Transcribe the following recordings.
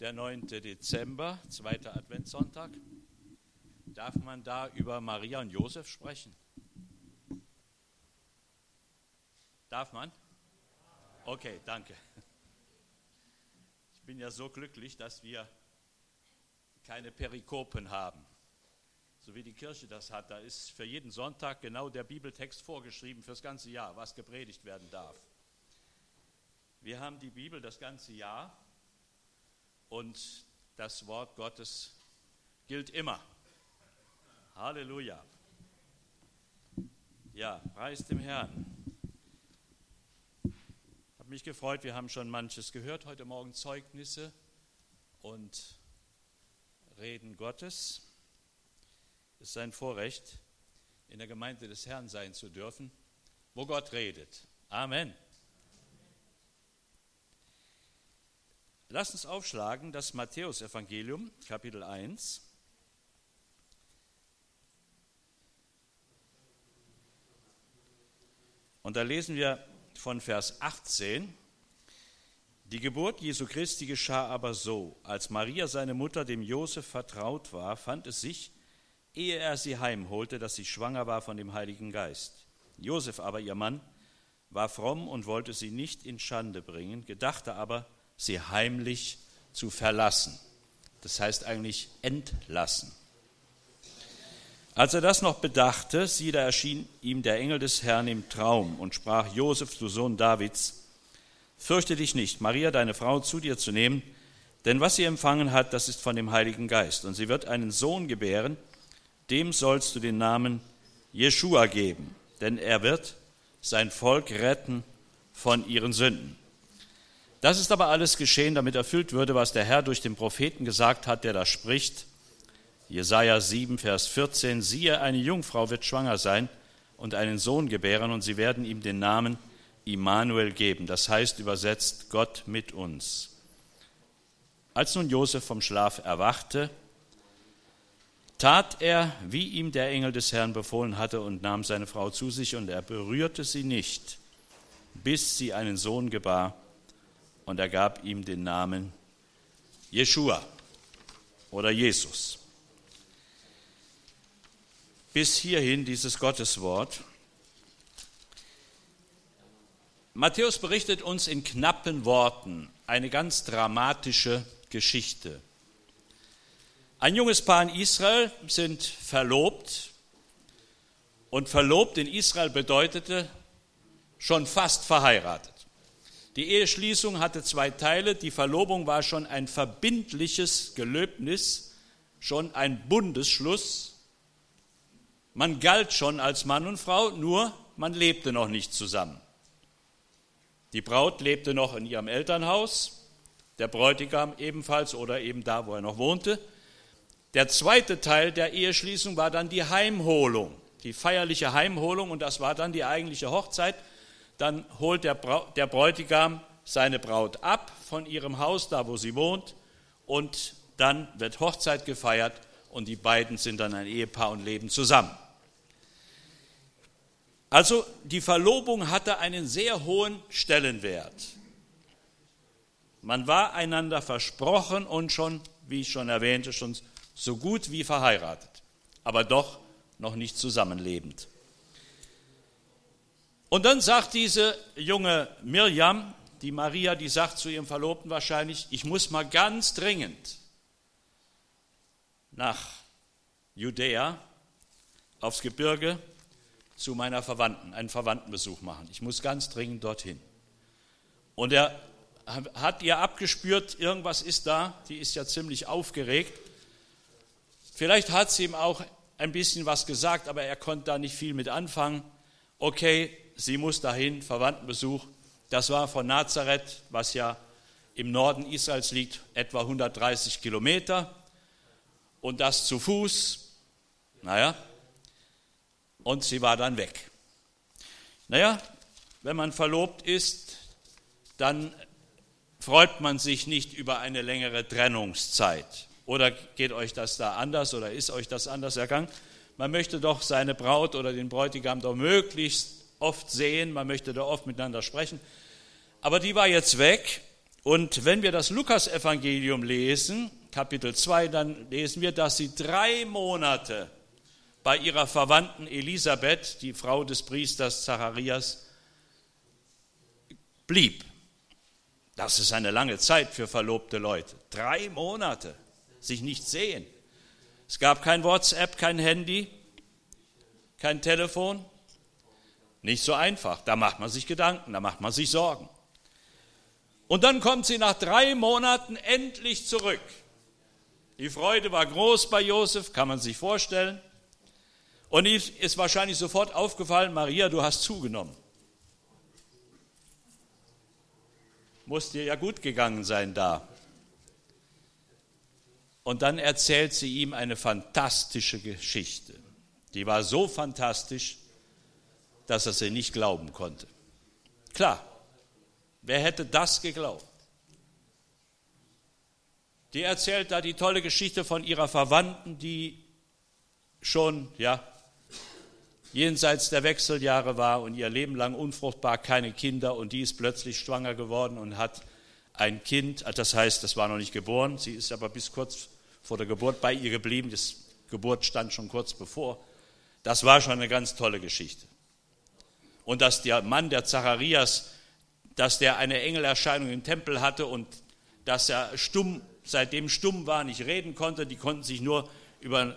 der 9. Dezember, zweiter Adventssonntag. Darf man da über Maria und Josef sprechen? Darf man? Okay, danke. Ich bin ja so glücklich, dass wir keine Perikopen haben, so wie die Kirche das hat. Da ist für jeden Sonntag genau der Bibeltext vorgeschrieben fürs ganze Jahr, was gepredigt werden darf. Wir haben die Bibel das ganze Jahr und das Wort Gottes gilt immer. Halleluja. Ja, preis dem Herrn. Ich habe mich gefreut, wir haben schon manches gehört, heute Morgen Zeugnisse und Reden Gottes. Es ist ein Vorrecht, in der Gemeinde des Herrn sein zu dürfen, wo Gott redet. Amen. Lass uns aufschlagen das Matthäusevangelium, Kapitel 1. Und da lesen wir von Vers 18, die Geburt Jesu Christi geschah aber so, als Maria seine Mutter dem Josef vertraut war, fand es sich, ehe er sie heimholte, dass sie schwanger war von dem Heiligen Geist. Josef aber, ihr Mann, war fromm und wollte sie nicht in Schande bringen, gedachte aber, sie heimlich zu verlassen. Das heißt eigentlich entlassen. Als er das noch bedachte, siehe, da erschien ihm der Engel des Herrn im Traum und sprach, Josef, du Sohn Davids, fürchte dich nicht, Maria, deine Frau, zu dir zu nehmen, denn was sie empfangen hat, das ist von dem Heiligen Geist. Und sie wird einen Sohn gebären, dem sollst du den Namen Jeschua geben, denn er wird sein Volk retten von ihren Sünden. Das ist aber alles geschehen, damit erfüllt würde, was der Herr durch den Propheten gesagt hat, der da spricht. Jesaja 7, Vers 14. Siehe, eine Jungfrau wird schwanger sein und einen Sohn gebären, und sie werden ihm den Namen Immanuel geben. Das heißt übersetzt Gott mit uns. Als nun Josef vom Schlaf erwachte, tat er, wie ihm der Engel des Herrn befohlen hatte, und nahm seine Frau zu sich, und er berührte sie nicht, bis sie einen Sohn gebar und er gab ihm den Namen Jeshua oder Jesus. Bis hierhin dieses Gotteswort. Matthäus berichtet uns in knappen Worten eine ganz dramatische Geschichte. Ein junges Paar in Israel sind verlobt und verlobt in Israel bedeutete schon fast verheiratet. Die Eheschließung hatte zwei Teile. Die Verlobung war schon ein verbindliches Gelöbnis, schon ein Bundesschluss. Man galt schon als Mann und Frau, nur man lebte noch nicht zusammen. Die Braut lebte noch in ihrem Elternhaus, der Bräutigam ebenfalls oder eben da, wo er noch wohnte. Der zweite Teil der Eheschließung war dann die Heimholung, die feierliche Heimholung und das war dann die eigentliche Hochzeit dann holt der, der Bräutigam seine Braut ab von ihrem Haus, da wo sie wohnt, und dann wird Hochzeit gefeiert und die beiden sind dann ein Ehepaar und leben zusammen. Also die Verlobung hatte einen sehr hohen Stellenwert. Man war einander versprochen und schon, wie ich schon erwähnte, schon so gut wie verheiratet, aber doch noch nicht zusammenlebend. Und dann sagt diese junge Mirjam, die Maria, die sagt zu ihrem Verlobten wahrscheinlich, ich muss mal ganz dringend nach Judäa aufs Gebirge zu meiner Verwandten, einen Verwandtenbesuch machen. Ich muss ganz dringend dorthin. Und er hat ihr abgespürt, irgendwas ist da, die ist ja ziemlich aufgeregt. Vielleicht hat sie ihm auch ein bisschen was gesagt, aber er konnte da nicht viel mit anfangen. Okay, sie muss dahin, Verwandtenbesuch. Das war von Nazareth, was ja im Norden Israels liegt, etwa 130 Kilometer. Und das zu Fuß. Naja, und sie war dann weg. Naja, wenn man verlobt ist, dann freut man sich nicht über eine längere Trennungszeit. Oder geht euch das da anders oder ist euch das anders ergangen? Man möchte doch seine Braut oder den Bräutigam doch möglichst oft sehen, man möchte da oft miteinander sprechen. Aber die war jetzt weg Und wenn wir das Lukasevangelium lesen, Kapitel 2, dann lesen wir, dass sie drei Monate bei ihrer Verwandten Elisabeth, die Frau des Priesters Zacharias, blieb. Das ist eine lange Zeit für verlobte Leute. Drei Monate sich nicht sehen. Es gab kein WhatsApp, kein Handy, kein Telefon. Nicht so einfach. Da macht man sich Gedanken, da macht man sich Sorgen. Und dann kommt sie nach drei Monaten endlich zurück. Die Freude war groß bei Josef, kann man sich vorstellen. Und ihm ist wahrscheinlich sofort aufgefallen, Maria, du hast zugenommen. Muss dir ja gut gegangen sein da. Und dann erzählt sie ihm eine fantastische Geschichte. Die war so fantastisch, dass er sie nicht glauben konnte. Klar, wer hätte das geglaubt? Die erzählt da die tolle Geschichte von ihrer Verwandten, die schon, ja, jenseits der Wechseljahre war und ihr Leben lang unfruchtbar, keine Kinder und die ist plötzlich schwanger geworden und hat ein Kind, das heißt, das war noch nicht geboren, sie ist aber bis kurz vor der Geburt bei ihr geblieben, das Geburt stand schon kurz bevor. Das war schon eine ganz tolle Geschichte. Und dass der Mann, der Zacharias, dass der eine Engelerscheinung im Tempel hatte und dass er stumm, seitdem stumm war, nicht reden konnte, die konnten sich nur über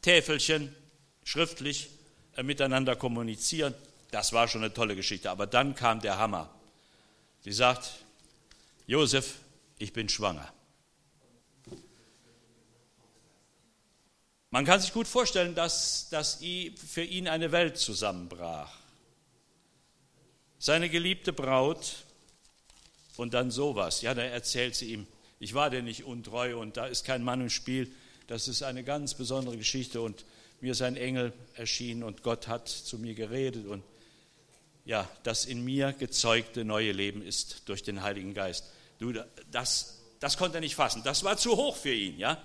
Täfelchen schriftlich äh, miteinander kommunizieren. Das war schon eine tolle Geschichte. Aber dann kam der Hammer. Sie sagt, Josef, ich bin schwanger. Man kann sich gut vorstellen, dass, dass für ihn eine Welt zusammenbrach. Seine geliebte Braut und dann sowas. Ja, da erzählt sie ihm, ich war dir nicht untreu und da ist kein Mann im Spiel. Das ist eine ganz besondere Geschichte und mir ist ein Engel erschienen und Gott hat zu mir geredet und ja, das in mir gezeugte neue Leben ist durch den Heiligen Geist. Du, das, das konnte er nicht fassen. Das war zu hoch für ihn, ja.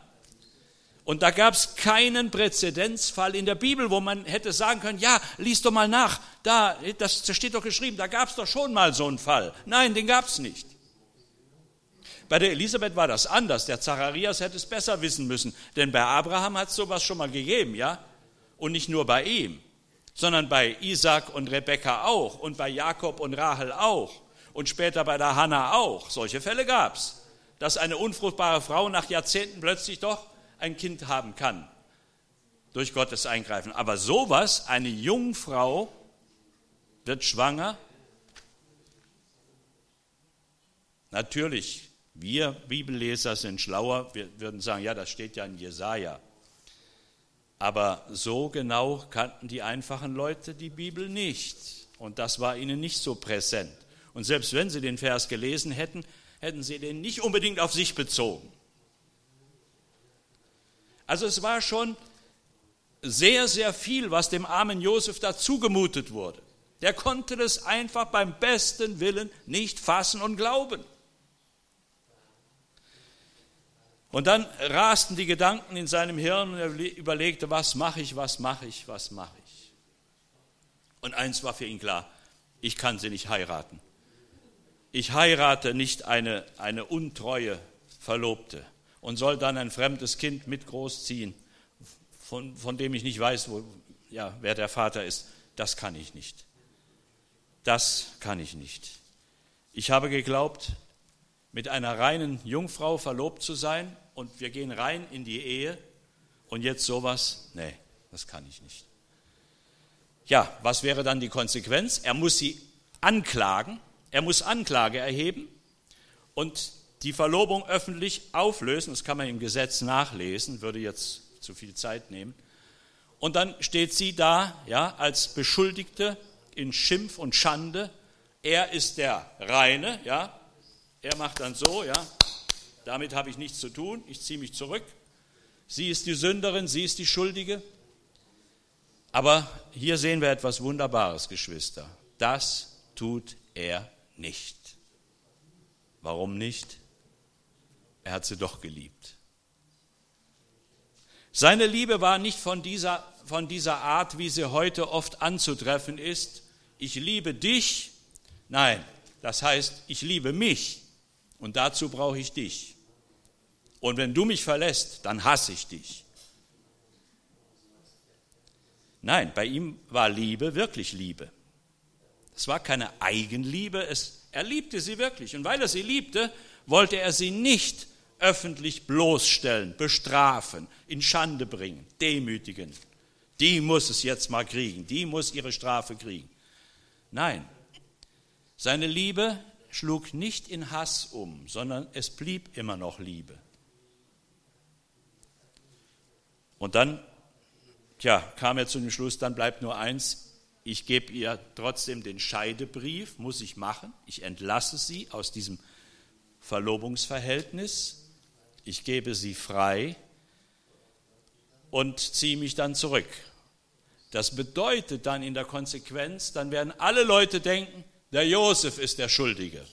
Und da gab es keinen Präzedenzfall in der Bibel, wo man hätte sagen können, ja, lies doch mal nach, da, das, steht doch geschrieben, da gab es doch schon mal so einen Fall. Nein, den gab es nicht. Bei der Elisabeth war das anders. Der Zacharias hätte es besser wissen müssen, denn bei Abraham hat es sowas schon mal gegeben, ja? Und nicht nur bei ihm, sondern bei Isaac und Rebekka auch und bei Jakob und Rahel auch und später bei der Hanna auch. Solche Fälle gab es, dass eine unfruchtbare Frau nach Jahrzehnten plötzlich doch ein Kind haben kann durch Gottes Eingreifen. Aber sowas, eine Jungfrau wird schwanger, natürlich, wir Bibelleser sind schlauer, wir würden sagen, ja, das steht ja in Jesaja. Aber so genau kannten die einfachen Leute die Bibel nicht. Und das war ihnen nicht so präsent. Und selbst wenn sie den Vers gelesen hätten, hätten sie den nicht unbedingt auf sich bezogen. Also es war schon sehr, sehr viel, was dem armen Josef da zugemutet wurde. Der konnte das einfach beim besten Willen nicht fassen und glauben. Und dann rasten die Gedanken in seinem Hirn und er überlegte, was mache ich, was mache ich, was mache ich. Und eins war für ihn klar, ich kann sie nicht heiraten. Ich heirate nicht eine, eine untreue Verlobte und soll dann ein fremdes Kind mit großziehen, von, von dem ich nicht weiß, wo, ja, wer der Vater ist. Das kann ich nicht. Das kann ich nicht. Ich habe geglaubt, mit einer reinen Jungfrau verlobt zu sein und wir gehen rein in die Ehe und jetzt sowas, nee, das kann ich nicht. Ja, was wäre dann die Konsequenz? Er muss sie anklagen, er muss Anklage erheben und die Verlobung öffentlich auflösen, das kann man im Gesetz nachlesen, würde jetzt zu viel Zeit nehmen. Und dann steht sie da, ja, als Beschuldigte in Schimpf und Schande. Er ist der Reine, ja. Er macht dann so, ja. Damit habe ich nichts zu tun, ich ziehe mich zurück. Sie ist die Sünderin, sie ist die Schuldige. Aber hier sehen wir etwas Wunderbares, Geschwister. Das tut er nicht. Warum nicht? Er hat sie doch geliebt. Seine Liebe war nicht von dieser, von dieser Art, wie sie heute oft anzutreffen ist. Ich liebe dich. Nein, das heißt, ich liebe mich. Und dazu brauche ich dich. Und wenn du mich verlässt, dann hasse ich dich. Nein, bei ihm war Liebe wirklich Liebe. Es war keine Eigenliebe, es, er liebte sie wirklich. Und weil er sie liebte, wollte er sie nicht öffentlich bloßstellen, bestrafen, in Schande bringen, demütigen. Die muss es jetzt mal kriegen, die muss ihre Strafe kriegen. Nein, seine Liebe schlug nicht in Hass um, sondern es blieb immer noch Liebe. Und dann, tja, kam er zu dem Schluss, dann bleibt nur eins, ich gebe ihr trotzdem den Scheidebrief, muss ich machen, ich entlasse sie aus diesem Verlobungsverhältnis, ich gebe sie frei und ziehe mich dann zurück. Das bedeutet dann in der Konsequenz, dann werden alle Leute denken, der Josef ist der Schuldige.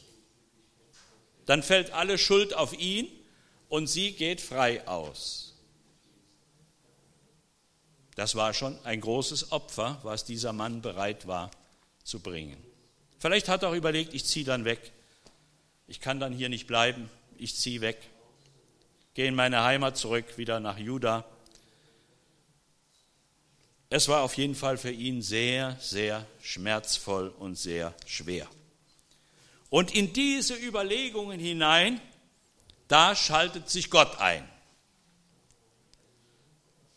Dann fällt alle Schuld auf ihn und sie geht frei aus. Das war schon ein großes Opfer, was dieser Mann bereit war zu bringen. Vielleicht hat er auch überlegt, ich ziehe dann weg. Ich kann dann hier nicht bleiben, ich ziehe weg. Gehe in meine Heimat zurück, wieder nach Juda. Es war auf jeden Fall für ihn sehr, sehr schmerzvoll und sehr schwer. Und in diese Überlegungen hinein, da schaltet sich Gott ein.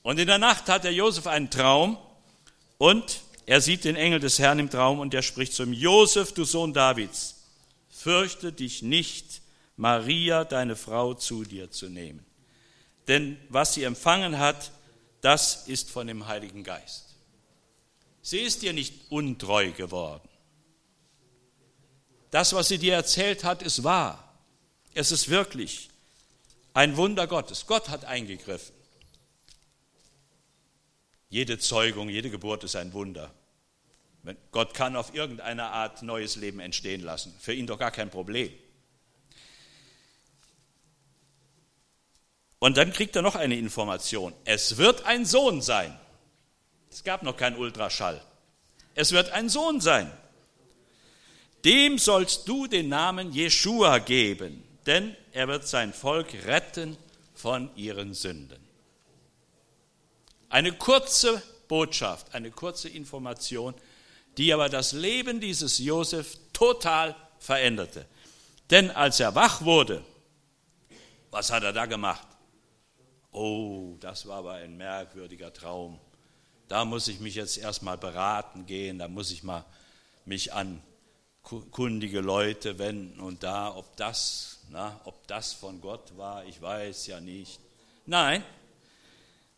Und in der Nacht hat der Josef einen Traum und er sieht den Engel des Herrn im Traum und der spricht zu ihm, Josef, du Sohn Davids, fürchte dich nicht, Maria, deine Frau, zu dir zu nehmen. Denn was sie empfangen hat, das ist von dem Heiligen Geist. Sie ist dir nicht untreu geworden. Das, was sie dir erzählt hat, ist wahr. Es ist wirklich ein Wunder Gottes. Gott hat eingegriffen. Jede Zeugung, jede Geburt ist ein Wunder. Gott kann auf irgendeine Art neues Leben entstehen lassen. Für ihn doch gar kein Problem. Und dann kriegt er noch eine Information. Es wird ein Sohn sein. Es gab noch keinen Ultraschall. Es wird ein Sohn sein. Dem sollst du den Namen Jeshua geben, denn er wird sein Volk retten von ihren Sünden. Eine kurze Botschaft, eine kurze Information, die aber das Leben dieses Josef total veränderte. Denn als er wach wurde, was hat er da gemacht? Oh, das war aber ein merkwürdiger Traum. Da muss ich mich jetzt erstmal beraten gehen, da muss ich mal mich an kundige Leute wenden und da, ob das, na, ob das von Gott war, ich weiß ja nicht. Nein,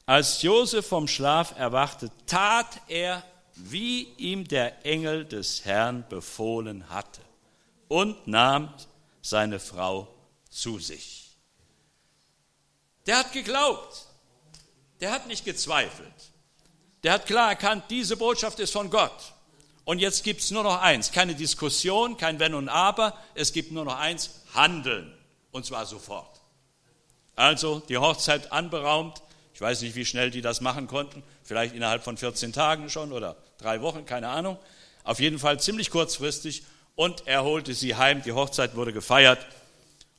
als Josef vom Schlaf erwachte, tat er, wie ihm der Engel des Herrn befohlen hatte und nahm seine Frau zu sich. Der hat geglaubt. Der hat nicht gezweifelt. Der hat klar erkannt, diese Botschaft ist von Gott. Und jetzt gibt es nur noch eins, keine Diskussion, kein Wenn und Aber, es gibt nur noch eins, Handeln. Und zwar sofort. Also die Hochzeit anberaumt. Ich weiß nicht, wie schnell die das machen konnten. Vielleicht innerhalb von 14 Tagen schon oder drei Wochen, keine Ahnung. Auf jeden Fall ziemlich kurzfristig. Und er holte sie heim. Die Hochzeit wurde gefeiert.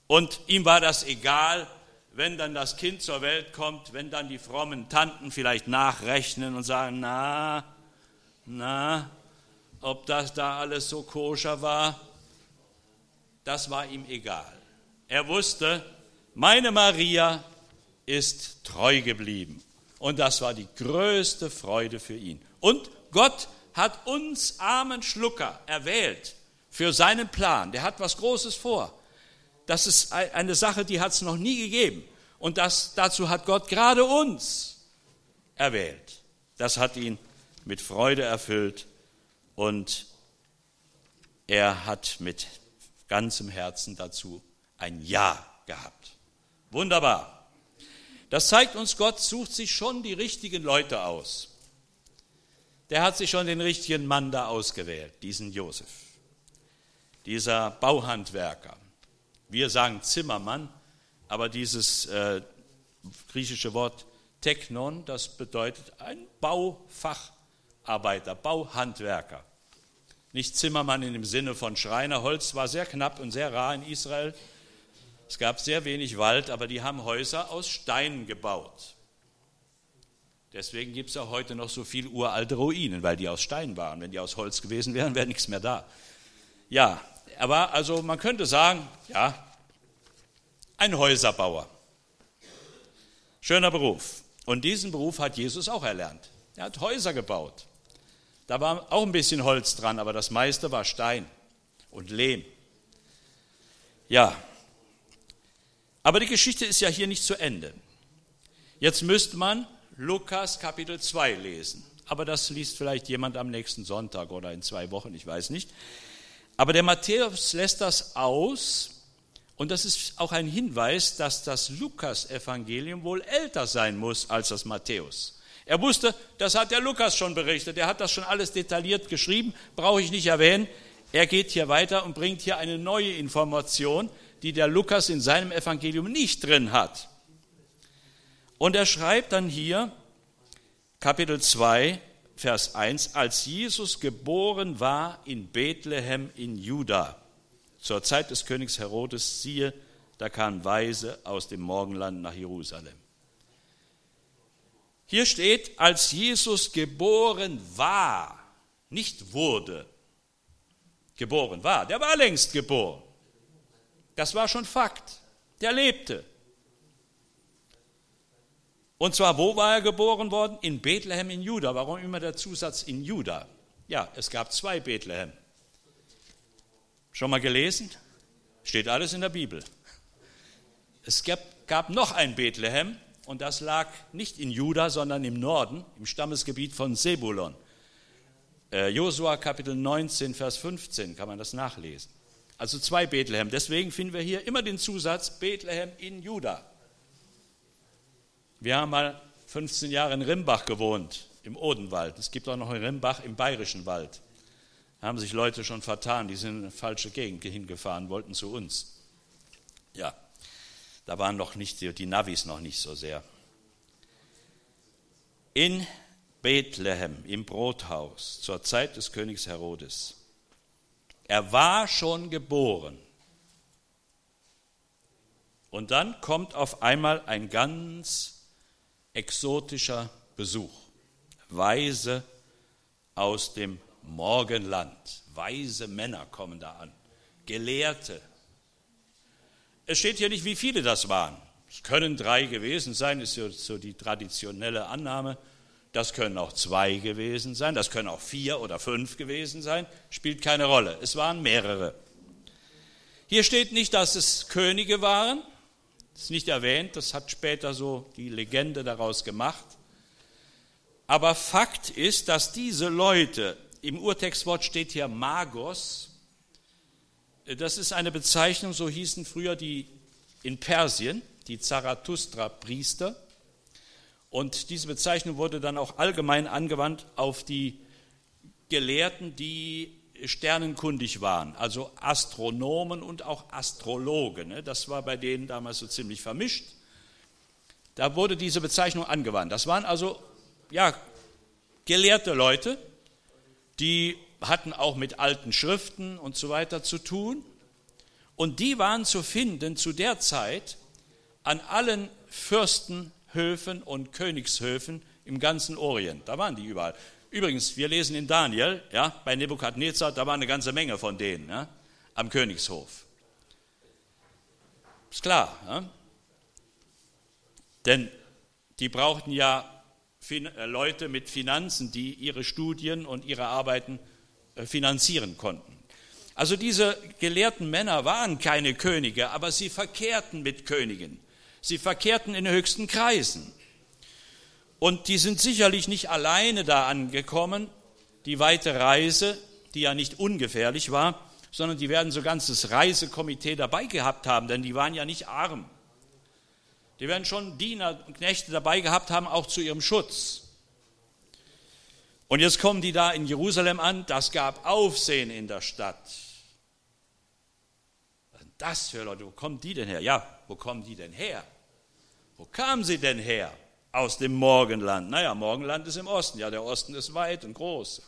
Und ihm war das egal, wenn dann das Kind zur Welt kommt, wenn dann die frommen Tanten vielleicht nachrechnen und sagen, na, na, ob das da alles so koscher war, das war ihm egal. Er wusste, meine Maria ist treu geblieben. Und das war die größte Freude für ihn. Und Gott hat uns armen Schlucker erwählt für seinen Plan. Der hat was Großes vor. Das ist eine Sache, die hat es noch nie gegeben. Und das, dazu hat Gott gerade uns erwählt. Das hat ihn mit Freude erfüllt und er hat mit ganzem Herzen dazu ein Ja gehabt. Wunderbar. Das zeigt uns, Gott sucht sich schon die richtigen Leute aus. Der hat sich schon den richtigen Mann da ausgewählt, diesen Josef, dieser Bauhandwerker. Wir sagen Zimmermann, aber dieses äh, griechische Wort Technon, das bedeutet ein Baufacharbeiter, Bauhandwerker. Nicht Zimmermann in dem Sinne von Schreiner. Holz war sehr knapp und sehr rar in Israel. Es gab sehr wenig Wald, aber die haben Häuser aus Stein gebaut. Deswegen gibt es auch heute noch so viele uralte Ruinen, weil die aus Stein waren. Wenn die aus Holz gewesen wären, wäre nichts mehr da. Ja, aber also man könnte sagen, ja, ein Häuserbauer. Schöner Beruf. Und diesen Beruf hat Jesus auch erlernt. Er hat Häuser gebaut. Da war auch ein bisschen Holz dran, aber das meiste war Stein und Lehm. Ja, aber die Geschichte ist ja hier nicht zu Ende. Jetzt müsste man Lukas Kapitel 2 lesen. Aber das liest vielleicht jemand am nächsten Sonntag oder in zwei Wochen, ich weiß nicht. Aber der Matthäus lässt das aus und das ist auch ein Hinweis, dass das Lukas-Evangelium wohl älter sein muss als das Matthäus. Er wusste, das hat der Lukas schon berichtet, er hat das schon alles detailliert geschrieben, brauche ich nicht erwähnen. Er geht hier weiter und bringt hier eine neue Information, die der Lukas in seinem Evangelium nicht drin hat. Und er schreibt dann hier, Kapitel 2, Vers 1, als Jesus geboren war in Bethlehem in Juda, zur Zeit des Königs Herodes, siehe, da kamen Weise aus dem Morgenland nach Jerusalem. Hier steht, als Jesus geboren war, nicht wurde, geboren war. Der war längst geboren. Das war schon Fakt. Der lebte. Und zwar, wo war er geboren worden? In Bethlehem in Juda. Warum immer der Zusatz in Juda? Ja, es gab zwei Bethlehem. Schon mal gelesen? Steht alles in der Bibel. Es gab, gab noch ein Bethlehem und das lag nicht in Juda, sondern im Norden, im Stammesgebiet von Sebulon. Äh, Josua Kapitel 19, Vers 15 kann man das nachlesen. Also zwei Bethlehem. Deswegen finden wir hier immer den Zusatz Bethlehem in Juda. Wir haben mal 15 Jahre in Rimbach gewohnt, im Odenwald. Es gibt auch noch in Rimbach im Bayerischen Wald. Da haben sich Leute schon vertan, die sind in eine falsche Gegend hingefahren, wollten zu uns. Ja, da waren noch nicht die Navis noch nicht so sehr. In Bethlehem, im Brothaus, zur Zeit des Königs Herodes. Er war schon geboren. Und dann kommt auf einmal ein ganz exotischer Besuch. Weise aus dem Morgenland. Weise Männer kommen da an. Gelehrte. Es steht hier nicht, wie viele das waren. Es können drei gewesen sein, ist so die traditionelle Annahme. Das können auch zwei gewesen sein, das können auch vier oder fünf gewesen sein, spielt keine Rolle. Es waren mehrere. Hier steht nicht, dass es Könige waren, ist nicht erwähnt, das hat später so die Legende daraus gemacht. Aber Fakt ist, dass diese Leute, im Urtextwort steht hier Magos, das ist eine Bezeichnung, so hießen früher die in Persien, die Zarathustra-Priester. Und diese Bezeichnung wurde dann auch allgemein angewandt auf die Gelehrten, die sternenkundig waren, also Astronomen und auch Astrologen. Ne? Das war bei denen damals so ziemlich vermischt. Da wurde diese Bezeichnung angewandt. Das waren also ja, gelehrte Leute, die hatten auch mit alten Schriften und so weiter zu tun. Und die waren zu finden zu der Zeit an allen Fürstenhöfen und Königshöfen im ganzen Orient. Da waren die überall. Übrigens, wir lesen in Daniel, ja, bei Nebukadnezar, da war eine ganze Menge von denen ja, am Königshof. Ist klar. Ja? Denn die brauchten ja äh, Leute mit Finanzen, die ihre Studien und ihre Arbeiten äh, finanzieren konnten. Also diese gelehrten Männer waren keine Könige, aber sie verkehrten mit Königen. Sie verkehrten in höchsten Kreisen. Und die sind sicherlich nicht alleine da angekommen, die weite Reise, die ja nicht ungefährlich war, sondern die werden so ganzes Reisekomitee dabei gehabt haben, denn die waren ja nicht arm. Die werden schon Diener und Knechte dabei gehabt haben, auch zu ihrem Schutz. Und jetzt kommen die da in Jerusalem an, das gab Aufsehen in der Stadt. Was sind das für Leute, wo kommen die denn her? Ja, wo kommen die denn her? Wo kamen sie denn her? Aus dem Morgenland. Naja, Morgenland ist im Osten, ja, der Osten ist weit und groß.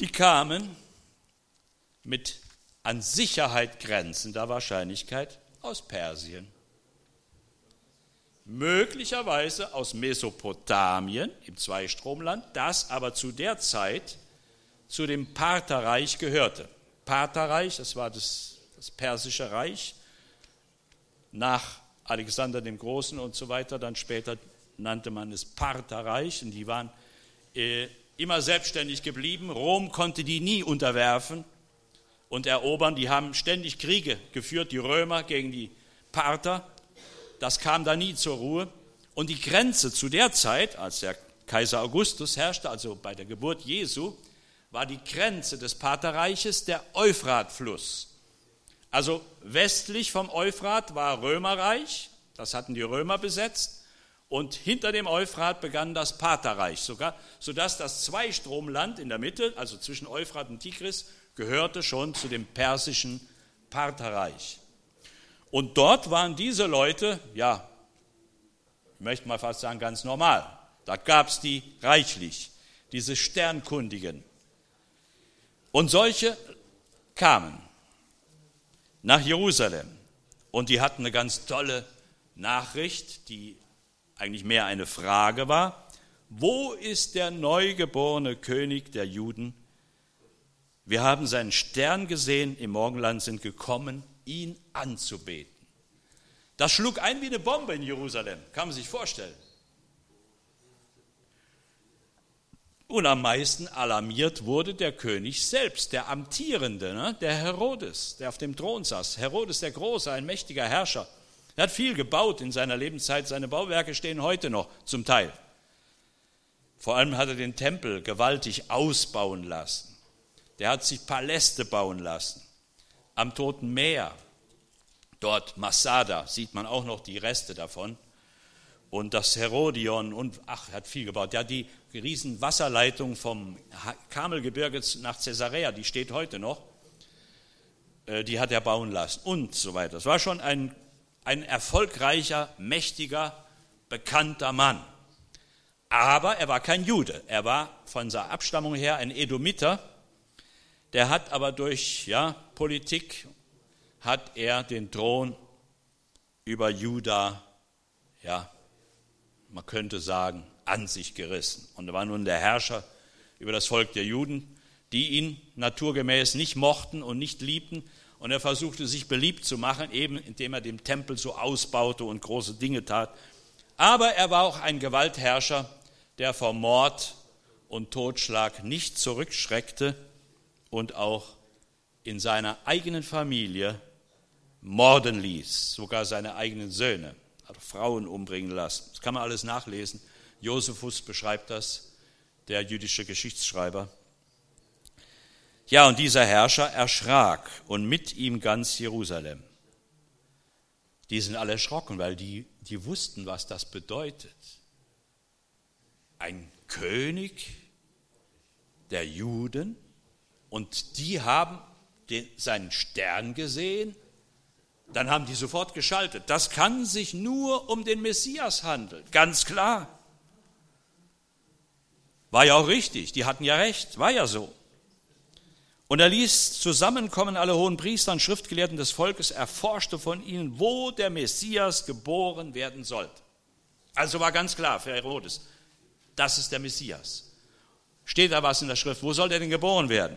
Die kamen mit an Sicherheit grenzender Wahrscheinlichkeit aus Persien. Möglicherweise aus Mesopotamien im Zweistromland, das aber zu der Zeit zu dem Partherreich gehörte. Partherreich, das war das, das persische Reich, nach Alexander dem Großen und so weiter, dann später nannte man es Partherreich und die waren äh, immer selbstständig geblieben. Rom konnte die nie unterwerfen und erobern. Die haben ständig Kriege geführt, die Römer gegen die Parther. Das kam da nie zur Ruhe. Und die Grenze zu der Zeit, als der Kaiser Augustus herrschte, also bei der Geburt Jesu, war die Grenze des Partherreiches der Euphratfluss. Also westlich vom Euphrat war Römerreich, das hatten die Römer besetzt, und hinter dem Euphrat begann das Partherreich sogar, sodass das Zweistromland in der Mitte, also zwischen Euphrat und Tigris, gehörte schon zu dem persischen Partherreich. Und dort waren diese Leute, ja, ich möchte mal fast sagen, ganz normal. Da gab es die reichlich, diese Sternkundigen. Und solche kamen nach Jerusalem und die hatten eine ganz tolle Nachricht, die eigentlich mehr eine Frage war. Wo ist der neugeborene König der Juden? Wir haben seinen Stern gesehen, im Morgenland sind gekommen, ihn anzubeten. Das schlug ein wie eine Bombe in Jerusalem, kann man sich vorstellen. Und am meisten alarmiert wurde der König selbst, der Amtierende, ne? der Herodes, der auf dem Thron saß. Herodes der Große, ein mächtiger Herrscher. Er hat viel gebaut in seiner Lebenszeit. Seine Bauwerke stehen heute noch zum Teil. Vor allem hat er den Tempel gewaltig ausbauen lassen. Der hat sich Paläste bauen lassen. Am Toten Meer, dort Masada, sieht man auch noch die Reste davon und das Herodion und ach, er hat viel gebaut. Ja, die riesen Wasserleitung vom Kamelgebirge nach Caesarea, die steht heute noch. Äh, die hat er bauen lassen und so weiter. Es war schon ein, ein erfolgreicher, mächtiger, bekannter Mann. Aber er war kein Jude. Er war von seiner Abstammung her ein Edomiter. Der hat aber durch ja, Politik hat er den Thron über Juda ja, man könnte sagen, an sich gerissen. Und er war nun der Herrscher über das Volk der Juden, die ihn naturgemäß nicht mochten und nicht liebten. Und er versuchte sich beliebt zu machen, eben indem er den Tempel so ausbaute und große Dinge tat. Aber er war auch ein Gewaltherrscher, der vor Mord und Totschlag nicht zurückschreckte und auch in seiner eigenen Familie morden ließ, sogar seine eigenen Söhne Frauen umbringen lassen. Das kann man alles nachlesen. Josephus beschreibt das, der jüdische Geschichtsschreiber. Ja, und dieser Herrscher erschrak und mit ihm ganz Jerusalem. Die sind alle erschrocken, weil die, die wussten, was das bedeutet. Ein König der Juden und die haben den, seinen Stern gesehen dann haben die sofort geschaltet. Das kann sich nur um den Messias handeln, ganz klar. War ja auch richtig, die hatten ja recht, war ja so. Und er ließ zusammenkommen alle hohen Priester und Schriftgelehrten des Volkes, erforschte von ihnen, wo der Messias geboren werden sollte. Also war ganz klar für Herodes, das ist der Messias. Steht da was in der Schrift? Wo soll der denn geboren werden?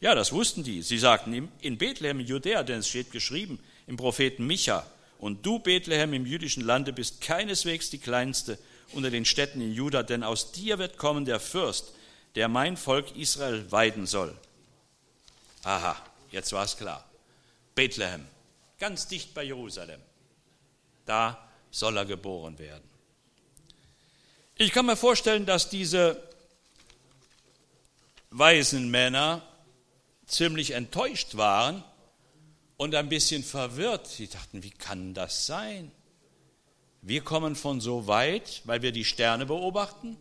Ja, das wussten die. Sie sagten in Bethlehem, Judäa, denn es steht geschrieben, im Propheten Micha. Und du, Bethlehem im jüdischen Lande, bist keineswegs die kleinste unter den Städten in Juda, denn aus dir wird kommen der Fürst, der mein Volk Israel weiden soll. Aha, jetzt war es klar. Bethlehem, ganz dicht bei Jerusalem. Da soll er geboren werden. Ich kann mir vorstellen, dass diese weisen Männer ziemlich enttäuscht waren, und ein bisschen verwirrt. Sie dachten, wie kann das sein? Wir kommen von so weit, weil wir die Sterne beobachten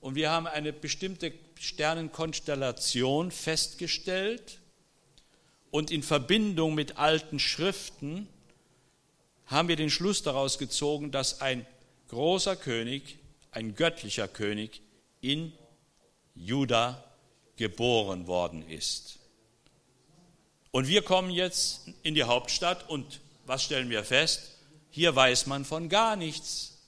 und wir haben eine bestimmte Sternenkonstellation festgestellt und in Verbindung mit alten Schriften haben wir den Schluss daraus gezogen, dass ein großer König, ein göttlicher König in Juda geboren worden ist. Und wir kommen jetzt in die Hauptstadt und was stellen wir fest? Hier weiß man von gar nichts.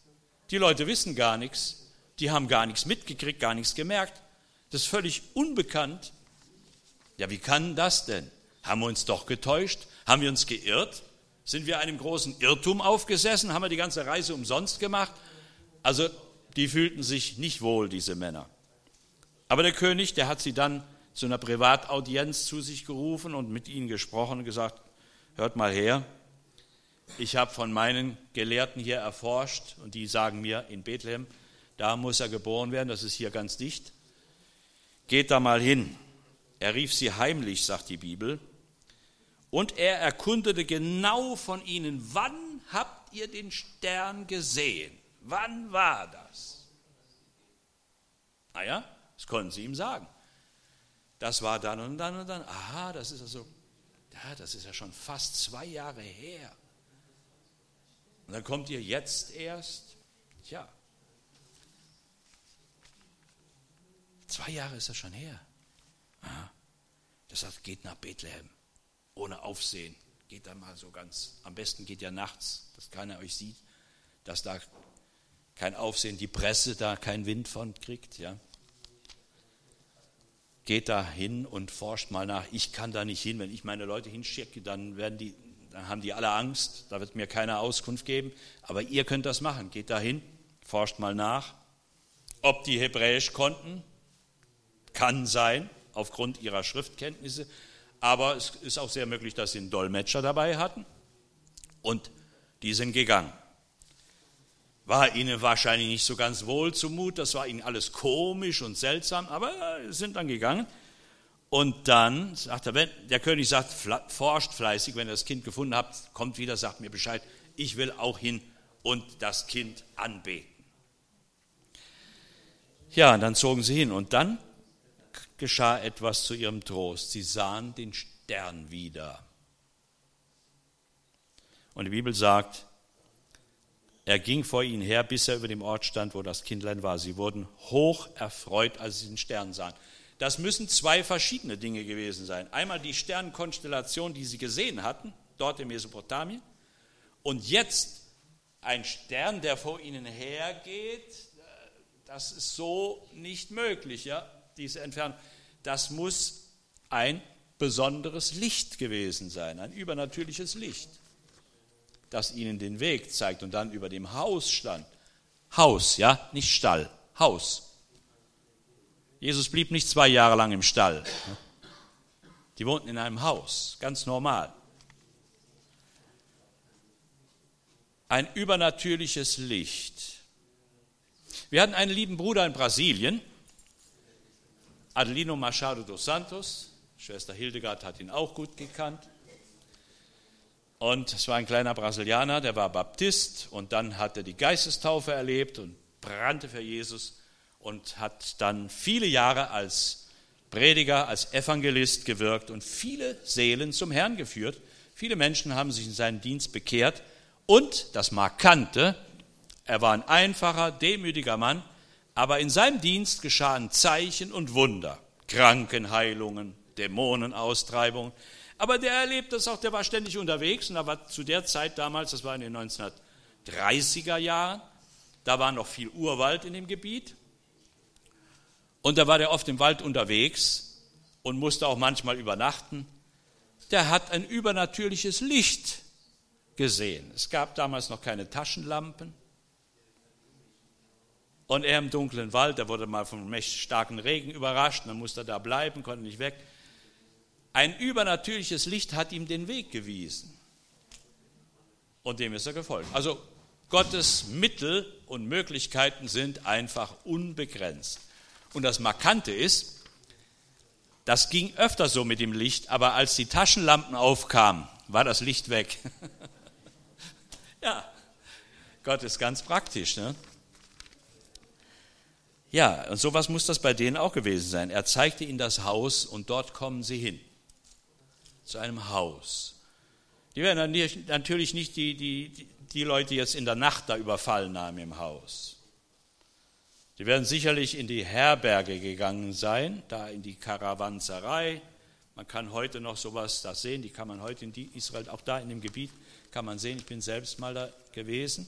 Die Leute wissen gar nichts. Die haben gar nichts mitgekriegt, gar nichts gemerkt. Das ist völlig unbekannt. Ja, wie kann das denn? Haben wir uns doch getäuscht? Haben wir uns geirrt? Sind wir einem großen Irrtum aufgesessen? Haben wir die ganze Reise umsonst gemacht? Also, die fühlten sich nicht wohl, diese Männer. Aber der König, der hat sie dann zu einer Privataudienz zu sich gerufen und mit ihnen gesprochen und gesagt, hört mal her, ich habe von meinen Gelehrten hier erforscht und die sagen mir, in Bethlehem, da muss er geboren werden, das ist hier ganz dicht. Geht da mal hin. Er rief sie heimlich, sagt die Bibel, und er erkundete genau von ihnen, wann habt ihr den Stern gesehen? Wann war das? Naja, das konnten sie ihm sagen. Das war dann und dann und dann. Aha, das ist also, ja, das ist ja schon fast zwei Jahre her. Und dann kommt ihr jetzt erst, tja, zwei Jahre ist das schon her. Aha. Das heißt, geht nach Bethlehem, ohne Aufsehen. Geht da mal so ganz, am besten geht ja nachts, dass keiner euch sieht, dass da kein Aufsehen, die Presse da keinen Wind von kriegt, ja geht da hin und forscht mal nach. Ich kann da nicht hin. Wenn ich meine Leute hinschicke, dann, werden die, dann haben die alle Angst. Da wird mir keiner Auskunft geben. Aber ihr könnt das machen. Geht da hin, forscht mal nach. Ob die Hebräisch konnten, kann sein, aufgrund ihrer Schriftkenntnisse. Aber es ist auch sehr möglich, dass sie einen Dolmetscher dabei hatten. Und die sind gegangen war ihnen wahrscheinlich nicht so ganz wohl zumut, das war ihnen alles komisch und seltsam, aber sind dann gegangen. Und dann sagt er, der König sagt, forscht fleißig, wenn ihr das Kind gefunden habt, kommt wieder, sagt mir Bescheid, ich will auch hin und das Kind anbeten. Ja, und dann zogen sie hin und dann geschah etwas zu ihrem Trost. Sie sahen den Stern wieder. Und die Bibel sagt, er ging vor ihnen her, bis er über dem Ort stand, wo das Kindlein war. Sie wurden hoch erfreut, als sie den Stern sahen. Das müssen zwei verschiedene Dinge gewesen sein. Einmal die Sternkonstellation, die sie gesehen hatten, dort in Mesopotamien. Und jetzt ein Stern, der vor ihnen hergeht, das ist so nicht möglich, ja, diese Entfernung. Das muss ein besonderes Licht gewesen sein, ein übernatürliches Licht das ihnen den Weg zeigt und dann über dem Haus stand. Haus, ja, nicht Stall, Haus. Jesus blieb nicht zwei Jahre lang im Stall. Die wohnten in einem Haus, ganz normal. Ein übernatürliches Licht. Wir hatten einen lieben Bruder in Brasilien, Adelino Machado dos Santos. Schwester Hildegard hat ihn auch gut gekannt. Und es war ein kleiner Brasilianer, der war Baptist und dann hat er die Geistestaufe erlebt und brannte für Jesus und hat dann viele Jahre als Prediger, als Evangelist gewirkt und viele Seelen zum Herrn geführt. Viele Menschen haben sich in seinen Dienst bekehrt und das Markante, er war ein einfacher, demütiger Mann, aber in seinem Dienst geschahen Zeichen und Wunder, Krankenheilungen, Dämonenaustreibungen. Aber der erlebt das auch, der war ständig unterwegs und da war zu der Zeit damals, das war in den 1930er Jahren, da war noch viel Urwald in dem Gebiet. Und da war der oft im Wald unterwegs und musste auch manchmal übernachten. Der hat ein übernatürliches Licht gesehen. Es gab damals noch keine Taschenlampen. Und er im dunklen Wald, der wurde mal vom starken Regen überrascht, dann musste er da bleiben, konnte nicht weg. Ein übernatürliches Licht hat ihm den Weg gewiesen. Und dem ist er gefolgt. Also Gottes Mittel und Möglichkeiten sind einfach unbegrenzt. Und das Markante ist, das ging öfter so mit dem Licht, aber als die Taschenlampen aufkamen, war das Licht weg. ja, Gott ist ganz praktisch. Ne? Ja, und sowas muss das bei denen auch gewesen sein. Er zeigte ihnen das Haus und dort kommen sie hin zu einem Haus. Die werden natürlich nicht die, die, die Leute jetzt in der Nacht da überfallen haben im Haus. Die werden sicherlich in die Herberge gegangen sein, da in die Karawanserei. Man kann heute noch sowas da sehen, die kann man heute in Israel, auch da in dem Gebiet, kann man sehen. Ich bin selbst mal da gewesen.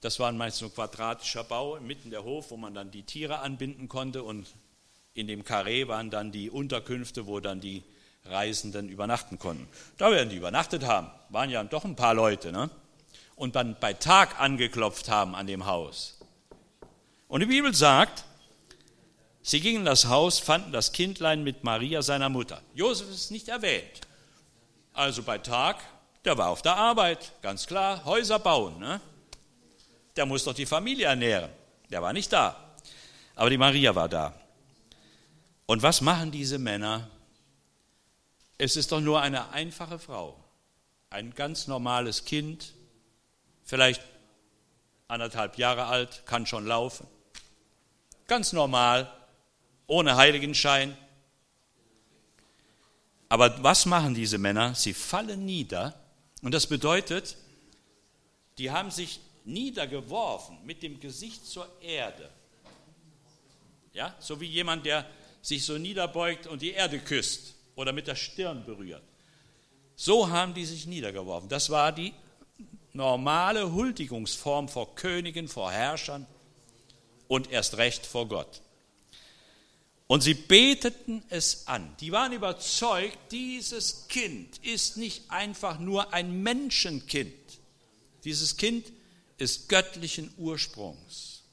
Das war meist ein quadratischer Bau mitten der Hof, wo man dann die Tiere anbinden konnte und in dem Karree waren dann die Unterkünfte, wo dann die Reisenden übernachten konnten. Da werden die übernachtet haben, waren ja doch ein paar Leute, ne? und dann bei Tag angeklopft haben an dem Haus. Und die Bibel sagt, sie gingen in das Haus, fanden das Kindlein mit Maria, seiner Mutter. Josef ist nicht erwähnt. Also bei Tag, der war auf der Arbeit, ganz klar, Häuser bauen. Ne? Der muss doch die Familie ernähren. Der war nicht da. Aber die Maria war da. Und was machen diese Männer? Es ist doch nur eine einfache Frau, ein ganz normales Kind, vielleicht anderthalb Jahre alt, kann schon laufen. Ganz normal, ohne Heiligenschein. Aber was machen diese Männer? Sie fallen nieder und das bedeutet, die haben sich niedergeworfen mit dem Gesicht zur Erde. Ja, so wie jemand, der sich so niederbeugt und die Erde küsst oder mit der Stirn berührt. So haben die sich niedergeworfen. Das war die normale Huldigungsform vor Königen, vor Herrschern und erst recht vor Gott. Und sie beteten es an. Die waren überzeugt, dieses Kind ist nicht einfach nur ein Menschenkind. Dieses Kind ist göttlichen Ursprungs.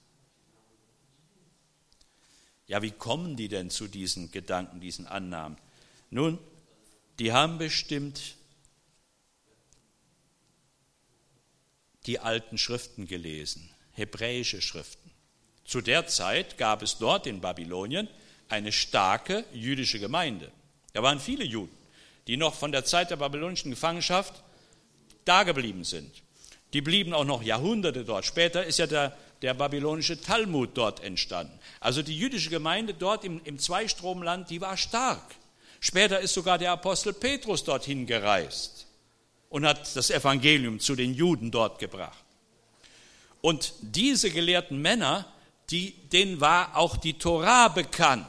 Ja, wie kommen die denn zu diesen Gedanken, diesen Annahmen? Nun, die haben bestimmt die alten Schriften gelesen, hebräische Schriften. Zu der Zeit gab es dort in Babylonien eine starke jüdische Gemeinde. Da waren viele Juden, die noch von der Zeit der babylonischen Gefangenschaft dageblieben sind. Die blieben auch noch Jahrhunderte dort. Später ist ja der, der babylonische Talmud dort entstanden. Also die jüdische Gemeinde dort im, im Zweistromland, die war stark. Später ist sogar der Apostel Petrus dorthin gereist und hat das Evangelium zu den Juden dort gebracht. Und diese gelehrten Männer, die, denen war auch die Torah bekannt.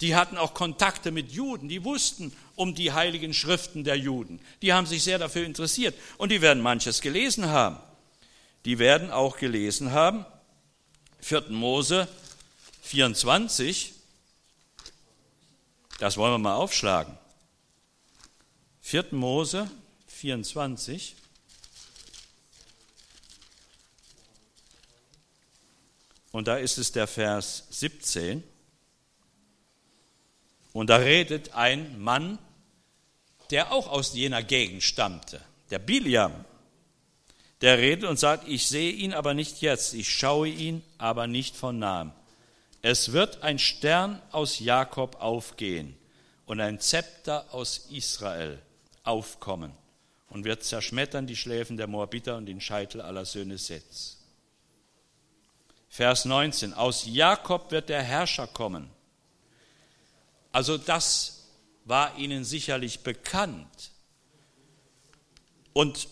Die hatten auch Kontakte mit Juden, die wussten um die heiligen Schriften der Juden. Die haben sich sehr dafür interessiert und die werden manches gelesen haben. Die werden auch gelesen haben, 4. Mose 24, das wollen wir mal aufschlagen. 4. Mose 24. Und da ist es der Vers 17. Und da redet ein Mann, der auch aus jener Gegend stammte, der Biliam. Der redet und sagt, ich sehe ihn aber nicht jetzt, ich schaue ihn aber nicht von nahem. Es wird ein Stern aus Jakob aufgehen und ein Zepter aus Israel aufkommen und wird zerschmettern die Schläfen der Moabiter und den Scheitel aller Söhne Setz. Vers 19, aus Jakob wird der Herrscher kommen. Also das war ihnen sicherlich bekannt und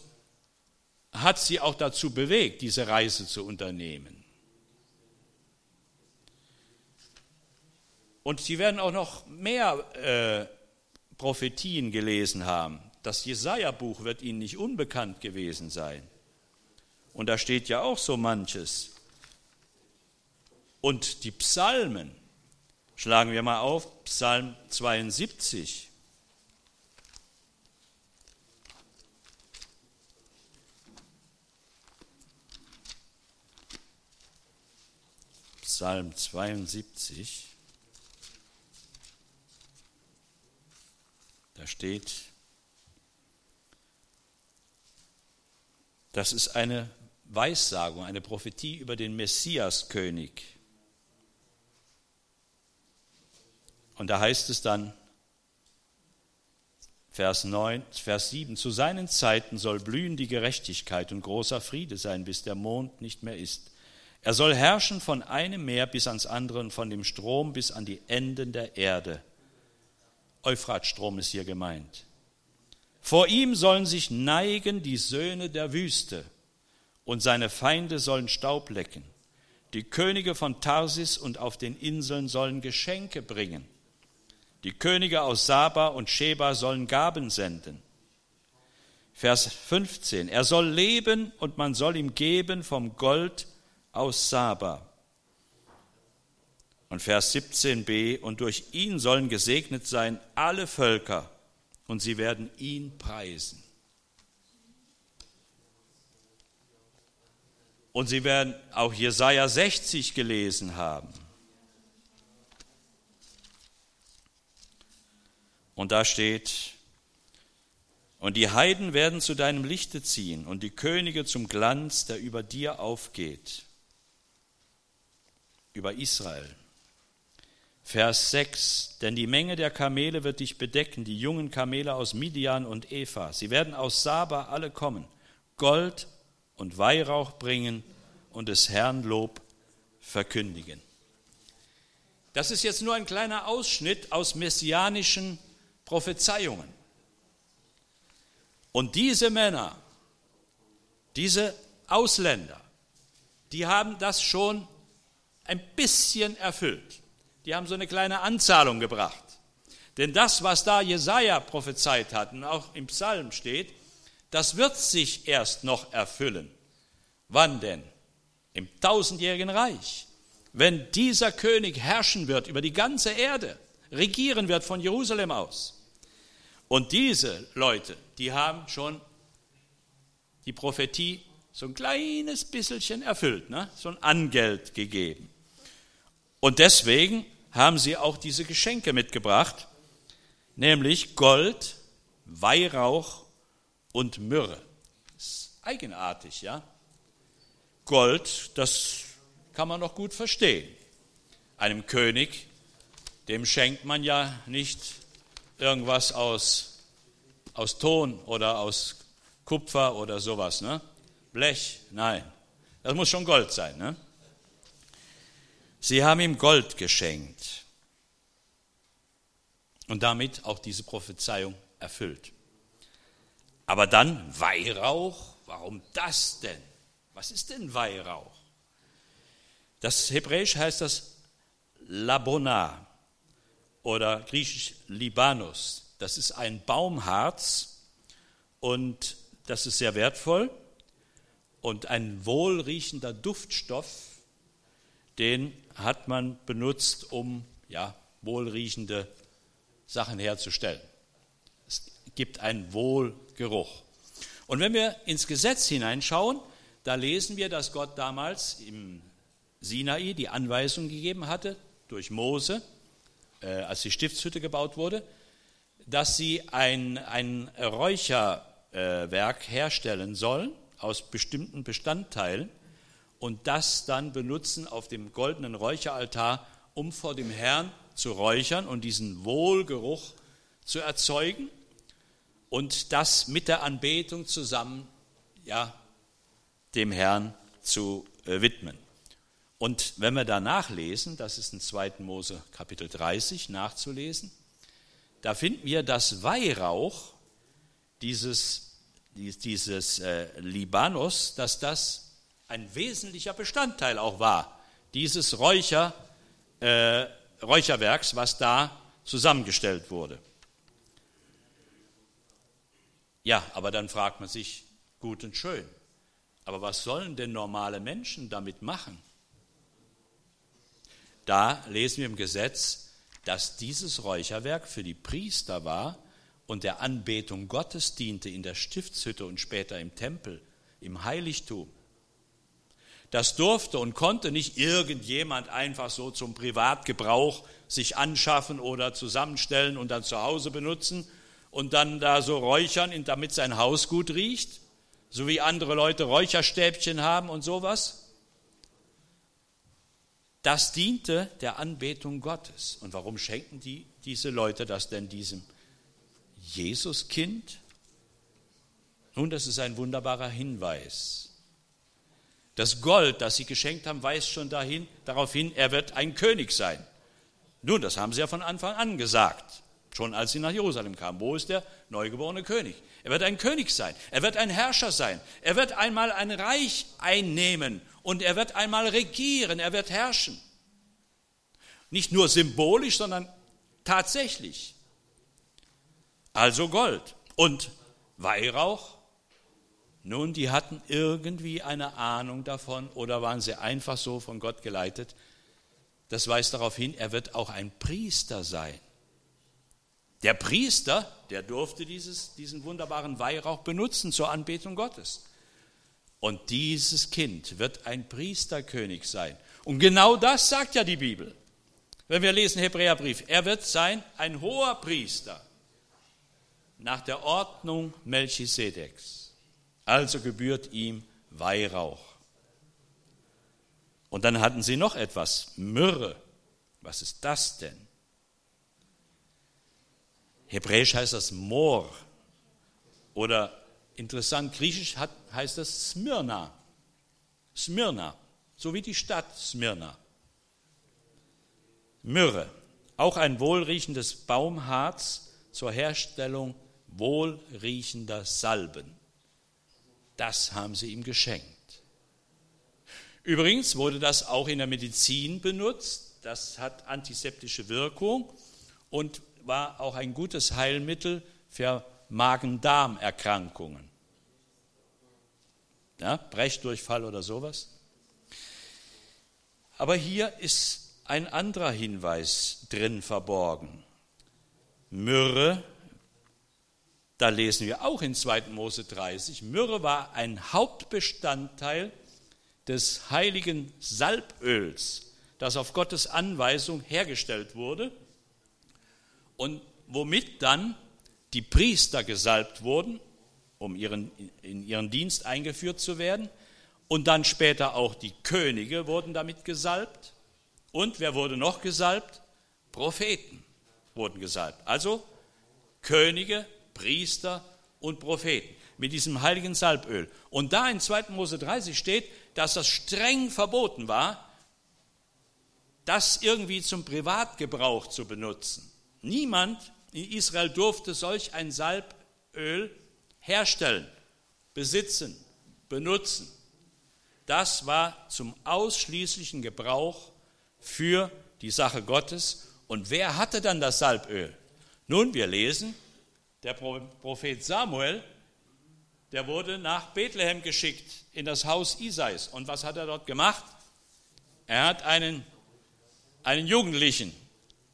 hat sie auch dazu bewegt, diese Reise zu unternehmen. Und sie werden auch noch mehr äh, Prophetien gelesen haben. Das Jesaja-Buch wird ihnen nicht unbekannt gewesen sein. Und da steht ja auch so manches. Und die Psalmen, schlagen wir mal auf, Psalm 72. Psalm 72. Da steht, das ist eine Weissagung, eine Prophetie über den Messiaskönig. Und da heißt es dann, Vers 9, Vers 7, zu seinen Zeiten soll blühen die Gerechtigkeit und großer Friede sein, bis der Mond nicht mehr ist. Er soll herrschen von einem Meer bis ans andere und von dem Strom bis an die Enden der Erde. Euphratstrom ist hier gemeint. Vor ihm sollen sich neigen die Söhne der Wüste und seine Feinde sollen Staub lecken. Die Könige von Tarsis und auf den Inseln sollen Geschenke bringen. Die Könige aus Saba und Sheba sollen Gaben senden. Vers 15. Er soll leben und man soll ihm geben vom Gold aus Saba. Und Vers 17b. Und durch ihn sollen gesegnet sein alle Völker und sie werden ihn preisen. Und sie werden auch Jesaja 60 gelesen haben. Und da steht, und die Heiden werden zu deinem Lichte ziehen und die Könige zum Glanz, der über dir aufgeht, über Israel. Vers 6, denn die Menge der Kamele wird dich bedecken, die jungen Kamele aus Midian und Eva. Sie werden aus Saba alle kommen, Gold und Weihrauch bringen und des Herrn Lob verkündigen. Das ist jetzt nur ein kleiner Ausschnitt aus messianischen Prophezeiungen. Und diese Männer, diese Ausländer, die haben das schon ein bisschen erfüllt. Die haben so eine kleine Anzahlung gebracht. Denn das, was da Jesaja prophezeit hat und auch im Psalm steht, das wird sich erst noch erfüllen. Wann denn? Im tausendjährigen Reich. Wenn dieser König herrschen wird über die ganze Erde, regieren wird von Jerusalem aus. Und diese Leute, die haben schon die Prophetie so ein kleines bisschen erfüllt, ne? so ein Angeld gegeben. Und deswegen haben sie auch diese Geschenke mitgebracht, nämlich Gold, Weihrauch und Myrrhe. Das ist eigenartig, ja? Gold, das kann man noch gut verstehen. Einem König, dem schenkt man ja nicht irgendwas aus, aus Ton oder aus Kupfer oder sowas, ne? Blech, nein. Das muss schon Gold sein, ne? Sie haben ihm Gold geschenkt und damit auch diese Prophezeiung erfüllt. Aber dann Weihrauch, warum das denn? Was ist denn Weihrauch? Das Hebräisch heißt das Labona oder griechisch Libanus. Das ist ein Baumharz und das ist sehr wertvoll und ein wohlriechender Duftstoff, den hat man benutzt, um ja, wohlriechende Sachen herzustellen. Es gibt einen Wohlgeruch. Und wenn wir ins Gesetz hineinschauen, da lesen wir, dass Gott damals im Sinai die Anweisung gegeben hatte, durch Mose, äh, als die Stiftshütte gebaut wurde, dass sie ein, ein Räucherwerk herstellen sollen aus bestimmten Bestandteilen und das dann benutzen auf dem goldenen Räucheraltar, um vor dem Herrn zu räuchern und diesen Wohlgeruch zu erzeugen und das mit der Anbetung zusammen ja, dem Herrn zu äh, widmen. Und wenn wir da nachlesen, das ist in 2. Mose Kapitel 30 nachzulesen, da finden wir, dass Weihrauch, dieses, dieses äh, Libanos, dass das ein wesentlicher Bestandteil auch war, dieses Räucher, äh, Räucherwerks, was da zusammengestellt wurde. Ja, aber dann fragt man sich, gut und schön, aber was sollen denn normale Menschen damit machen? Da lesen wir im Gesetz, dass dieses Räucherwerk für die Priester war und der Anbetung Gottes diente in der Stiftshütte und später im Tempel, im Heiligtum. Das durfte und konnte nicht irgendjemand einfach so zum Privatgebrauch sich anschaffen oder zusammenstellen und dann zu Hause benutzen und dann da so räuchern, damit sein Haus gut riecht, so wie andere Leute Räucherstäbchen haben und sowas. Das diente der Anbetung Gottes. Und warum schenken die, diese Leute das denn diesem Jesuskind? Nun, das ist ein wunderbarer Hinweis. Das Gold, das sie geschenkt haben, weist schon dahin, darauf hin, er wird ein König sein. Nun, das haben sie ja von Anfang an gesagt, schon als sie nach Jerusalem kamen. Wo ist der neugeborene König? Er wird ein König sein, er wird ein Herrscher sein, er wird einmal ein Reich einnehmen und er wird einmal regieren, er wird herrschen. Nicht nur symbolisch, sondern tatsächlich. Also Gold und Weihrauch. Nun, die hatten irgendwie eine Ahnung davon oder waren sie einfach so von Gott geleitet. Das weist darauf hin, er wird auch ein Priester sein. Der Priester, der durfte dieses, diesen wunderbaren Weihrauch benutzen zur Anbetung Gottes. Und dieses Kind wird ein Priesterkönig sein. Und genau das sagt ja die Bibel. Wenn wir lesen Hebräerbrief, er wird sein ein hoher Priester nach der Ordnung Melchisedeks. Also gebührt ihm Weihrauch. Und dann hatten sie noch etwas, Myrrhe. Was ist das denn? Hebräisch heißt das Mor oder interessant, griechisch hat, heißt das Smyrna. Smyrna, so wie die Stadt Smyrna. Myrrhe, auch ein wohlriechendes Baumharz zur Herstellung wohlriechender Salben. Das haben sie ihm geschenkt. Übrigens wurde das auch in der Medizin benutzt. Das hat antiseptische Wirkung und war auch ein gutes Heilmittel für Magen-Darm-Erkrankungen. Ja, Brechdurchfall oder sowas. Aber hier ist ein anderer Hinweis drin verborgen. Myrrhe, da lesen wir auch in 2. Mose 30, Myrrhe war ein Hauptbestandteil des heiligen Salböls, das auf Gottes Anweisung hergestellt wurde und womit dann die Priester gesalbt wurden, um ihren, in ihren Dienst eingeführt zu werden. Und dann später auch die Könige wurden damit gesalbt. Und wer wurde noch gesalbt? Propheten wurden gesalbt. Also Könige, Priester und Propheten mit diesem heiligen Salböl. Und da in 2. Mose 30 steht, dass das streng verboten war, das irgendwie zum Privatgebrauch zu benutzen. Niemand in Israel durfte solch ein Salböl herstellen, besitzen, benutzen. Das war zum ausschließlichen Gebrauch für die Sache Gottes. Und wer hatte dann das Salböl? Nun, wir lesen, der Prophet Samuel, der wurde nach Bethlehem geschickt, in das Haus Isais. Und was hat er dort gemacht? Er hat einen, einen Jugendlichen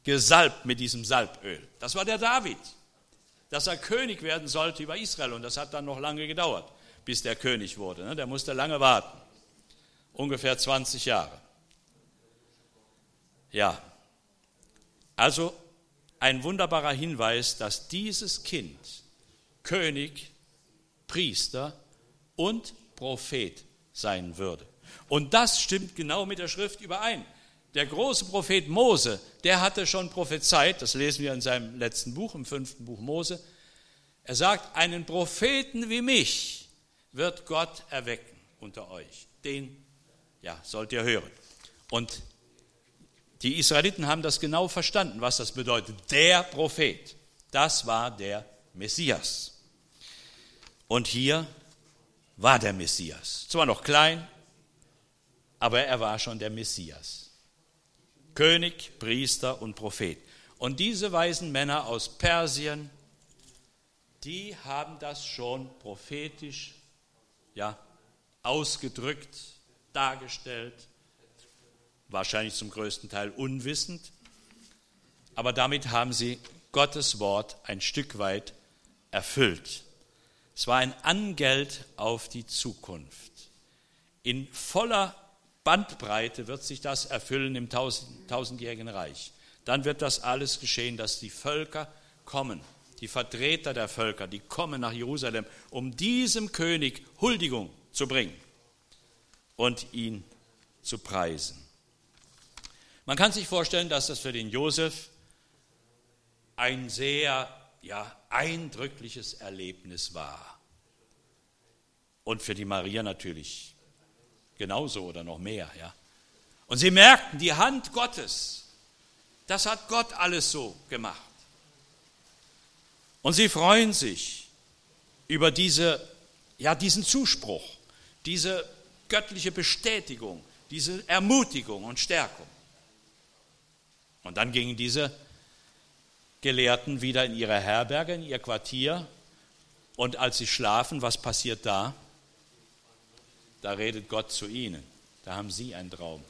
gesalbt mit diesem Salböl. Das war der David, dass er König werden sollte über Israel. Und das hat dann noch lange gedauert, bis der König wurde. Ne? Der musste lange warten. Ungefähr 20 Jahre. Ja, also ein wunderbarer Hinweis, dass dieses Kind König, Priester und Prophet sein würde. Und das stimmt genau mit der Schrift überein. Der große Prophet Mose, der hatte schon prophezeit, das lesen wir in seinem letzten Buch, im fünften Buch Mose. Er sagt, einen Propheten wie mich wird Gott erwecken unter euch. Den, ja, sollt ihr hören. Und die Israeliten haben das genau verstanden, was das bedeutet. Der Prophet, das war der Messias. Und hier war der Messias. Zwar noch klein, aber er war schon der Messias. König, Priester und Prophet. Und diese weisen Männer aus Persien, die haben das schon prophetisch ja, ausgedrückt, dargestellt, wahrscheinlich zum größten Teil unwissend, aber damit haben sie Gottes Wort ein Stück weit erfüllt. Es war ein Angeld auf die Zukunft. In voller Bandbreite wird sich das erfüllen im tausend, tausendjährigen Reich. Dann wird das alles geschehen, dass die Völker kommen, die Vertreter der Völker, die kommen nach Jerusalem, um diesem König Huldigung zu bringen und ihn zu preisen. Man kann sich vorstellen, dass das für den Josef ein sehr ja, eindrückliches Erlebnis war. Und für die Maria natürlich genauso oder noch mehr. Ja. Und sie merkten, die Hand Gottes, das hat Gott alles so gemacht. Und sie freuen sich über diese, ja, diesen Zuspruch, diese göttliche Bestätigung, diese Ermutigung und Stärkung. Und dann gingen diese Gelehrten wieder in ihre Herberge, in ihr Quartier. Und als sie schlafen, was passiert da? Da redet Gott zu ihnen. Da haben sie einen Traum.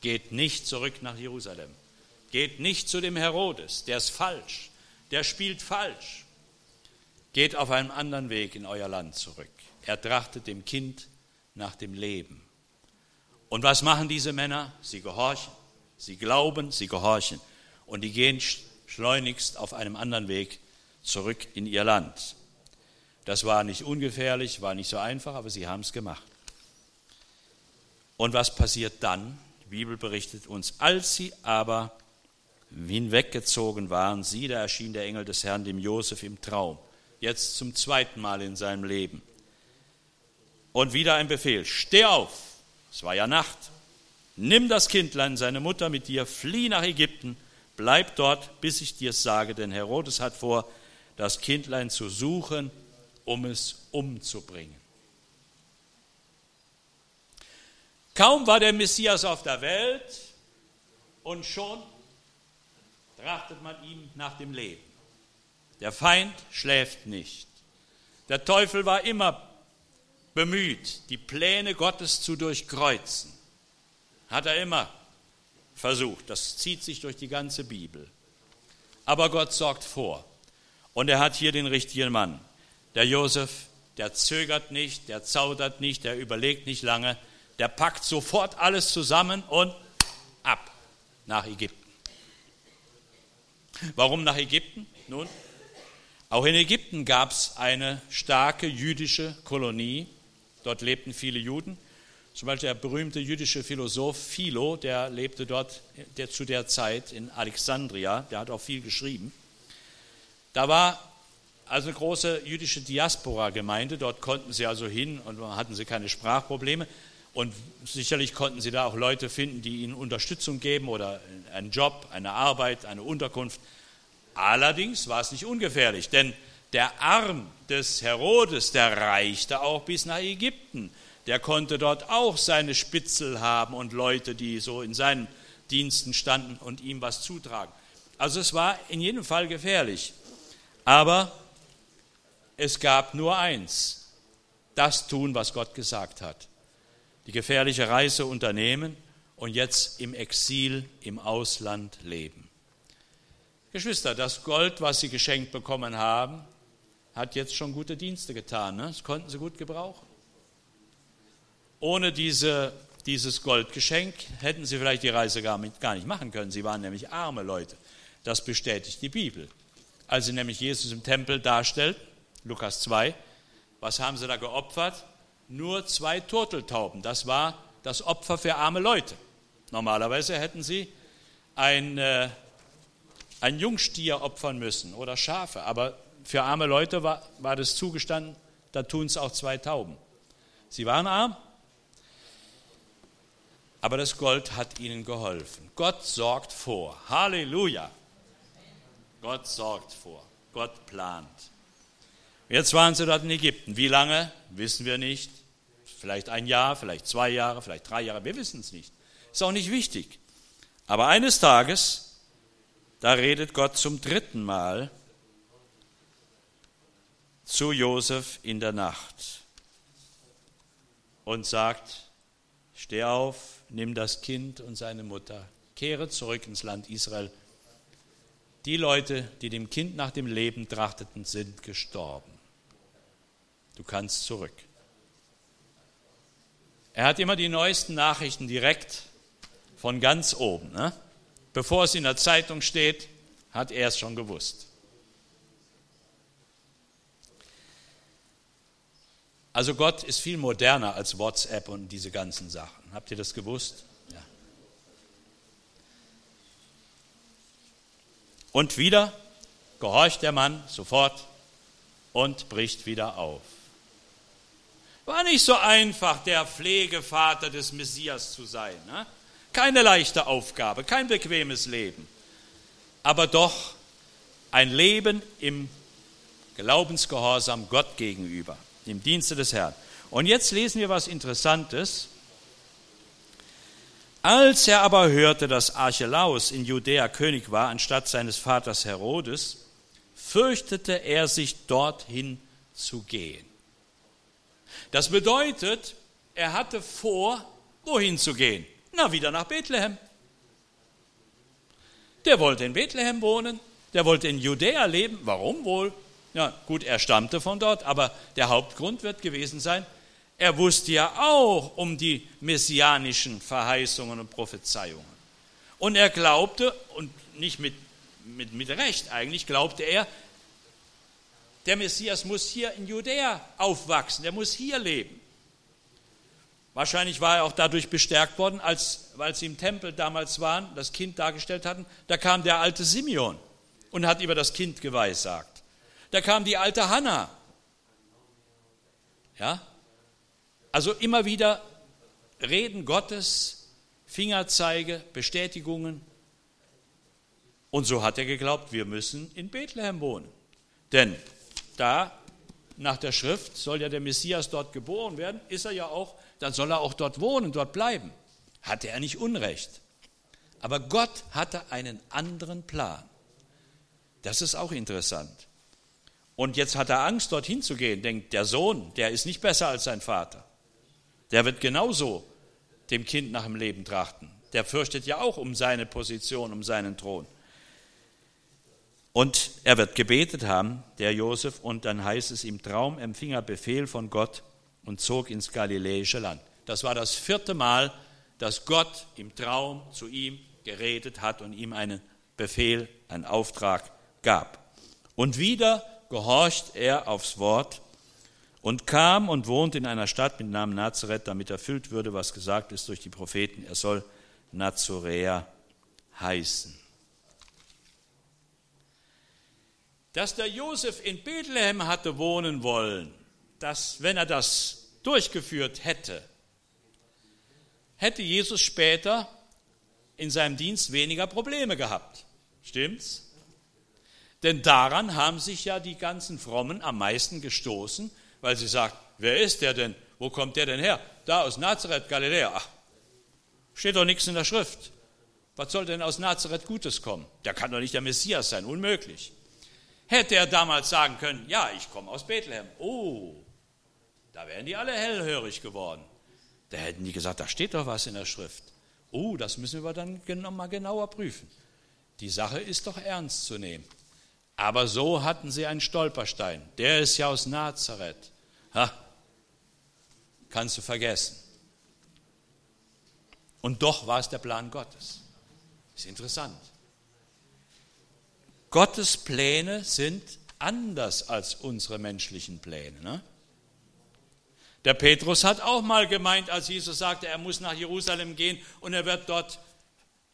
Geht nicht zurück nach Jerusalem. Geht nicht zu dem Herodes. Der ist falsch. Der spielt falsch. Geht auf einem anderen Weg in euer Land zurück. Er trachtet dem Kind nach dem Leben. Und was machen diese Männer? Sie gehorchen. Sie glauben, sie gehorchen. Und die gehen schleunigst auf einem anderen Weg zurück in ihr Land. Das war nicht ungefährlich, war nicht so einfach, aber sie haben es gemacht. Und was passiert dann? Die Bibel berichtet uns, als sie aber hinweggezogen waren, sie, da erschien der Engel des Herrn dem Josef im Traum, jetzt zum zweiten Mal in seinem Leben. Und wieder ein Befehl, steh auf, es war ja Nacht, nimm das Kindlein, seine Mutter mit dir, flieh nach Ägypten, bleib dort, bis ich dir sage, denn Herodes hat vor, das Kindlein zu suchen, um es umzubringen. Kaum war der Messias auf der Welt und schon trachtet man ihm nach dem Leben. Der Feind schläft nicht. Der Teufel war immer bemüht, die Pläne Gottes zu durchkreuzen. Hat er immer versucht. Das zieht sich durch die ganze Bibel. Aber Gott sorgt vor. Und er hat hier den richtigen Mann. Der Josef, der zögert nicht, der zaudert nicht, der überlegt nicht lange, der packt sofort alles zusammen und ab nach Ägypten. Warum nach Ägypten? Nun, auch in Ägypten gab es eine starke jüdische Kolonie. Dort lebten viele Juden. Zum Beispiel der berühmte jüdische Philosoph Philo, der lebte dort der, zu der Zeit in Alexandria, der hat auch viel geschrieben. Da war also eine große jüdische Diaspora-Gemeinde, dort konnten sie also hin und hatten sie keine Sprachprobleme. Und sicherlich konnten sie da auch Leute finden, die ihnen Unterstützung geben oder einen Job, eine Arbeit, eine Unterkunft. Allerdings war es nicht ungefährlich, denn der Arm des Herodes, der reichte auch bis nach Ägypten. Der konnte dort auch seine Spitzel haben und Leute, die so in seinen Diensten standen und ihm was zutragen. Also es war in jedem Fall gefährlich. Aber es gab nur eins, das tun, was Gott gesagt hat die gefährliche Reise unternehmen und jetzt im Exil im Ausland leben. Geschwister, das Gold, was Sie geschenkt bekommen haben, hat jetzt schon gute Dienste getan. Ne? Das konnten Sie gut gebrauchen. Ohne diese, dieses Goldgeschenk hätten Sie vielleicht die Reise gar, mit, gar nicht machen können. Sie waren nämlich arme Leute. Das bestätigt die Bibel. Als sie nämlich Jesus im Tempel darstellt, Lukas 2, was haben sie da geopfert? nur zwei Turteltauben. Das war das Opfer für arme Leute. Normalerweise hätten sie ein, äh, ein Jungstier opfern müssen oder Schafe, aber für arme Leute war, war das zugestanden, da tun es auch zwei Tauben. Sie waren arm, aber das Gold hat ihnen geholfen. Gott sorgt vor. Halleluja. Gott sorgt vor. Gott plant. Jetzt waren sie dort in Ägypten. Wie lange, wissen wir nicht. Vielleicht ein Jahr, vielleicht zwei Jahre, vielleicht drei Jahre, wir wissen es nicht. Ist auch nicht wichtig. Aber eines Tages, da redet Gott zum dritten Mal zu Josef in der Nacht und sagt, steh auf, nimm das Kind und seine Mutter, kehre zurück ins Land Israel. Die Leute, die dem Kind nach dem Leben trachteten, sind gestorben. Du kannst zurück. Er hat immer die neuesten Nachrichten direkt von ganz oben. Ne? Bevor es in der Zeitung steht, hat er es schon gewusst. Also Gott ist viel moderner als WhatsApp und diese ganzen Sachen. Habt ihr das gewusst? Ja. Und wieder gehorcht der Mann sofort und bricht wieder auf. War nicht so einfach, der Pflegevater des Messias zu sein. Ne? Keine leichte Aufgabe, kein bequemes Leben. Aber doch ein Leben im Glaubensgehorsam Gott gegenüber, im Dienste des Herrn. Und jetzt lesen wir was Interessantes. Als er aber hörte, dass Archelaus in Judäa König war, anstatt seines Vaters Herodes, fürchtete er sich dorthin zu gehen. Das bedeutet, er hatte vor, wohin zu gehen? Na, wieder nach Bethlehem. Der wollte in Bethlehem wohnen, der wollte in Judäa leben. Warum wohl? Ja, gut, er stammte von dort, aber der Hauptgrund wird gewesen sein, er wusste ja auch um die messianischen Verheißungen und Prophezeiungen. Und er glaubte, und nicht mit, mit, mit Recht eigentlich, glaubte er, der Messias muss hier in Judäa aufwachsen, der muss hier leben. Wahrscheinlich war er auch dadurch bestärkt worden, als, als sie im Tempel damals waren, das Kind dargestellt hatten, da kam der alte Simeon und hat über das Kind geweissagt. Da kam die alte Hanna. Ja, also immer wieder Reden Gottes, Fingerzeige, Bestätigungen. Und so hat er geglaubt, wir müssen in Bethlehem wohnen. Denn da, nach der Schrift, soll ja der Messias dort geboren werden, ist er ja auch, dann soll er auch dort wohnen, dort bleiben. Hatte er nicht Unrecht. Aber Gott hatte einen anderen Plan. Das ist auch interessant. Und jetzt hat er Angst, dorthin zu gehen. Denkt, der Sohn, der ist nicht besser als sein Vater. Der wird genauso dem Kind nach dem Leben trachten. Der fürchtet ja auch um seine Position, um seinen Thron. Und er wird gebetet haben, der Josef, und dann heißt es, im Traum empfing er Befehl von Gott und zog ins galiläische Land. Das war das vierte Mal, dass Gott im Traum zu ihm geredet hat und ihm einen Befehl, einen Auftrag gab. Und wieder gehorcht er aufs Wort und kam und wohnte in einer Stadt mit Namen Nazareth, damit erfüllt würde, was gesagt ist durch die Propheten. Er soll Nazoräer heißen. Dass der Josef in Bethlehem hatte wohnen wollen, dass, wenn er das durchgeführt hätte, hätte Jesus später in seinem Dienst weniger Probleme gehabt. Stimmt's? Denn daran haben sich ja die ganzen Frommen am meisten gestoßen, weil sie sagt, wer ist der denn? Wo kommt der denn her? Da aus Nazareth, Galiläa. Ach, steht doch nichts in der Schrift. Was soll denn aus Nazareth Gutes kommen? Der kann doch nicht der Messias sein, unmöglich. Hätte er damals sagen können, ja, ich komme aus Bethlehem. Oh, da wären die alle hellhörig geworden. Da hätten die gesagt, da steht doch was in der Schrift. Oh, das müssen wir dann mal genauer prüfen. Die Sache ist doch ernst zu nehmen. Aber so hatten sie einen Stolperstein. Der ist ja aus Nazareth. Ha, kannst du vergessen. Und doch war es der Plan Gottes. Ist interessant. Gottes Pläne sind anders als unsere menschlichen Pläne. Ne? Der Petrus hat auch mal gemeint, als Jesus sagte, er muss nach Jerusalem gehen und er wird dort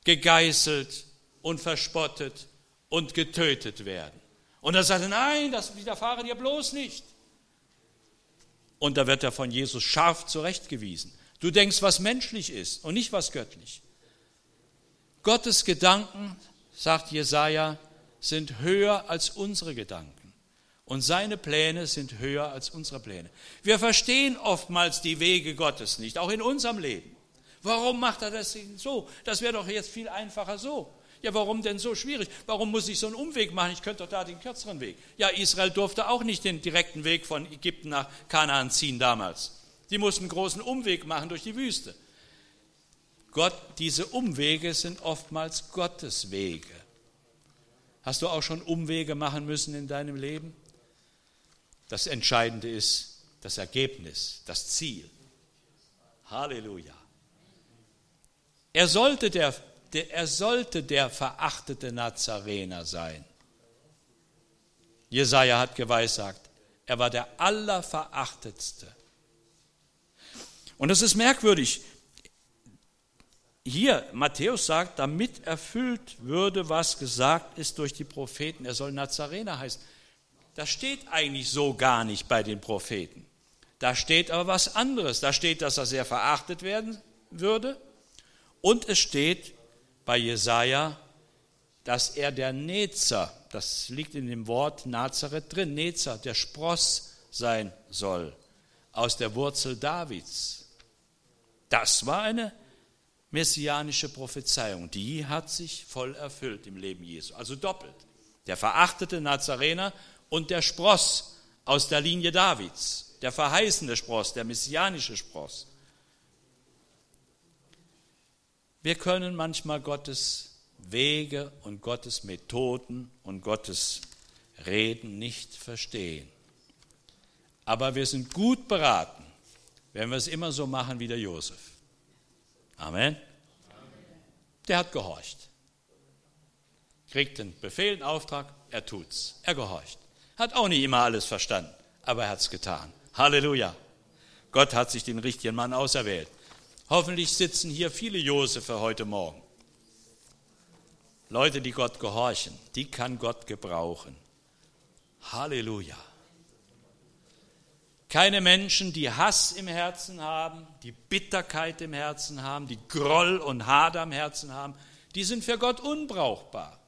gegeißelt und verspottet und getötet werden. Und er sagte, nein, das widerfahre dir bloß nicht. Und da wird er von Jesus scharf zurechtgewiesen. Du denkst, was menschlich ist und nicht was göttlich. Gottes Gedanken, sagt Jesaja, sind höher als unsere Gedanken. Und seine Pläne sind höher als unsere Pläne. Wir verstehen oftmals die Wege Gottes nicht, auch in unserem Leben. Warum macht er das so? Das wäre doch jetzt viel einfacher so. Ja, warum denn so schwierig? Warum muss ich so einen Umweg machen? Ich könnte doch da den kürzeren Weg. Ja, Israel durfte auch nicht den direkten Weg von Ägypten nach Kanaan ziehen damals. Die mussten einen großen Umweg machen durch die Wüste. Gott, diese Umwege sind oftmals Gottes Wege. Hast du auch schon Umwege machen müssen in deinem Leben? Das Entscheidende ist das Ergebnis, das Ziel. Halleluja. Er sollte der er sollte der verachtete Nazarener sein. Jesaja hat geweissagt, er war der Allerverachtetste. Und das ist merkwürdig. Hier, Matthäus sagt, damit erfüllt würde, was gesagt ist durch die Propheten, er soll Nazarener heißen. Das steht eigentlich so gar nicht bei den Propheten. Da steht aber was anderes. Da steht, dass er sehr verachtet werden würde. Und es steht, bei Jesaja, dass er der Nezer, das liegt in dem Wort Nazareth drin, Nezer, der Spross sein soll, aus der Wurzel Davids. Das war eine messianische Prophezeiung, die hat sich voll erfüllt im Leben Jesu, also doppelt. Der verachtete Nazarener und der Spross aus der Linie Davids, der verheißende Spross, der messianische Spross. Wir können manchmal Gottes Wege und Gottes Methoden und Gottes Reden nicht verstehen. Aber wir sind gut beraten, wenn wir es immer so machen wie der Josef. Amen. Der hat gehorcht. Kriegt einen Befehl, einen Auftrag, er tut's. Er gehorcht. Hat auch nicht immer alles verstanden, aber er hat's getan. Halleluja. Gott hat sich den richtigen Mann auserwählt. Hoffentlich sitzen hier viele Josefe heute Morgen. Leute, die Gott gehorchen, die kann Gott gebrauchen. Halleluja. Keine Menschen, die Hass im Herzen haben, die Bitterkeit im Herzen haben, die Groll und Hader im Herzen haben, die sind für Gott unbrauchbar.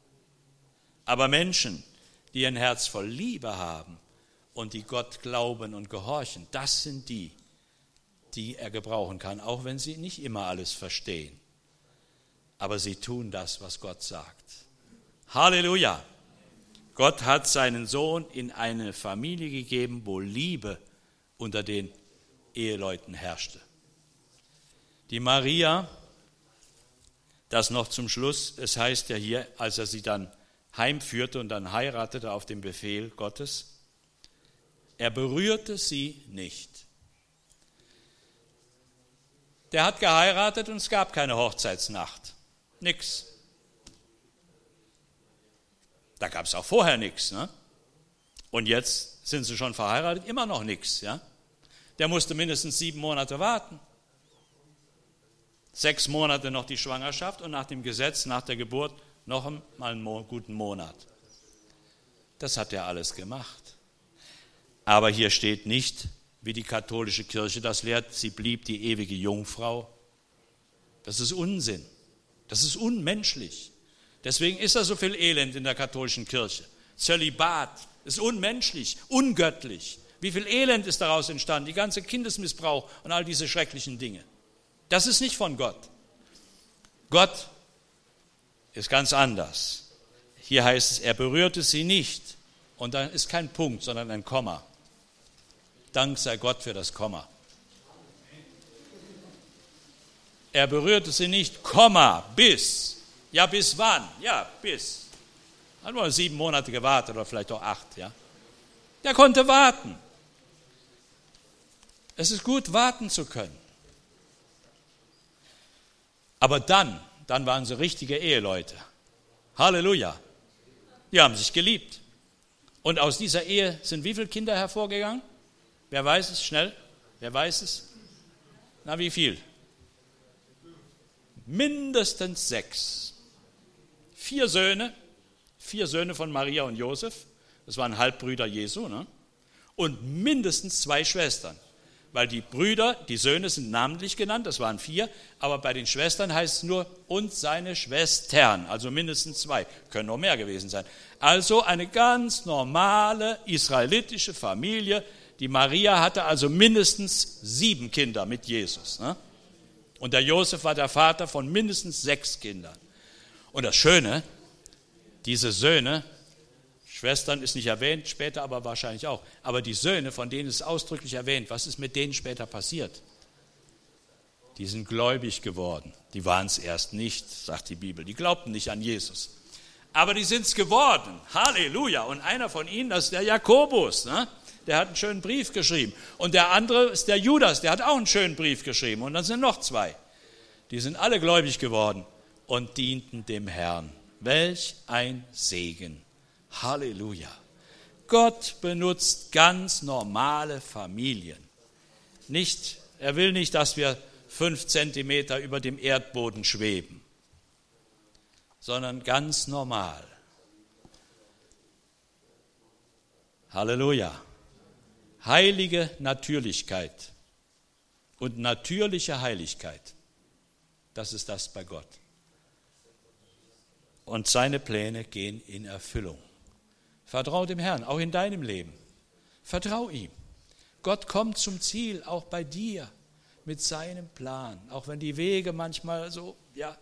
Aber Menschen, die ein Herz voll Liebe haben und die Gott glauben und gehorchen, das sind die, die er gebrauchen kann, auch wenn sie nicht immer alles verstehen. Aber sie tun das, was Gott sagt. Halleluja! Gott hat seinen Sohn in eine Familie gegeben, wo Liebe unter den Eheleuten herrschte. Die Maria, das noch zum Schluss, es heißt ja hier, als er sie dann heimführte und dann heiratete auf dem Befehl Gottes, er berührte sie nicht. Der hat geheiratet und es gab keine Hochzeitsnacht. Nix. Da gab es auch vorher nichts. Ne? Und jetzt sind sie schon verheiratet, immer noch nichts. Ja? Der musste mindestens sieben Monate warten. Sechs Monate noch die Schwangerschaft und nach dem Gesetz, nach der Geburt, noch mal einen guten Monat. Das hat er alles gemacht. Aber hier steht nicht, wie die katholische Kirche das lehrt, sie blieb die ewige Jungfrau. Das ist Unsinn. Das ist unmenschlich. Deswegen ist da so viel Elend in der katholischen Kirche. Zölibat ist unmenschlich, ungöttlich. Wie viel Elend ist daraus entstanden? Die ganze Kindesmissbrauch und all diese schrecklichen Dinge. Das ist nicht von Gott. Gott ist ganz anders. Hier heißt es, er berührte sie nicht. Und dann ist kein Punkt, sondern ein Komma. Dank sei Gott für das Komma. Er berührte sie nicht, Komma, bis. Ja, bis wann? Ja, bis. Hat nur sieben Monate gewartet oder vielleicht auch acht, ja. Der konnte warten. Es ist gut, warten zu können. Aber dann, dann waren sie richtige Eheleute. Halleluja. Die haben sich geliebt. Und aus dieser Ehe sind wie viele Kinder hervorgegangen? Wer weiß es? Schnell. Wer weiß es? Na, wie viel? Mindestens sechs. Vier Söhne, vier Söhne von Maria und Josef, das waren Halbbrüder Jesu, ne? und mindestens zwei Schwestern weil die Brüder, die Söhne sind namentlich genannt, das waren vier, aber bei den Schwestern heißt es nur und seine Schwestern, also mindestens zwei, können noch mehr gewesen sein. Also eine ganz normale israelitische Familie. Die Maria hatte also mindestens sieben Kinder mit Jesus. Ne? Und der Josef war der Vater von mindestens sechs Kindern. Und das Schöne, diese Söhne Schwestern ist nicht erwähnt, später aber wahrscheinlich auch. Aber die Söhne, von denen ist ausdrücklich erwähnt, was ist mit denen später passiert? Die sind gläubig geworden. Die waren es erst nicht, sagt die Bibel. Die glaubten nicht an Jesus. Aber die sind es geworden. Halleluja. Und einer von ihnen, das ist der Jakobus. Ne? Der hat einen schönen Brief geschrieben. Und der andere ist der Judas, der hat auch einen schönen Brief geschrieben. Und dann sind noch zwei. Die sind alle gläubig geworden und dienten dem Herrn. Welch ein Segen. Halleluja. Gott benutzt ganz normale Familien. Nicht, er will nicht, dass wir fünf Zentimeter über dem Erdboden schweben, sondern ganz normal. Halleluja. Heilige Natürlichkeit und natürliche Heiligkeit, das ist das bei Gott. Und seine Pläne gehen in Erfüllung. Vertrau dem Herrn, auch in deinem Leben. Vertrau ihm. Gott kommt zum Ziel, auch bei dir. mit seinem Plan, auch wenn die Wege manchmal so, ja.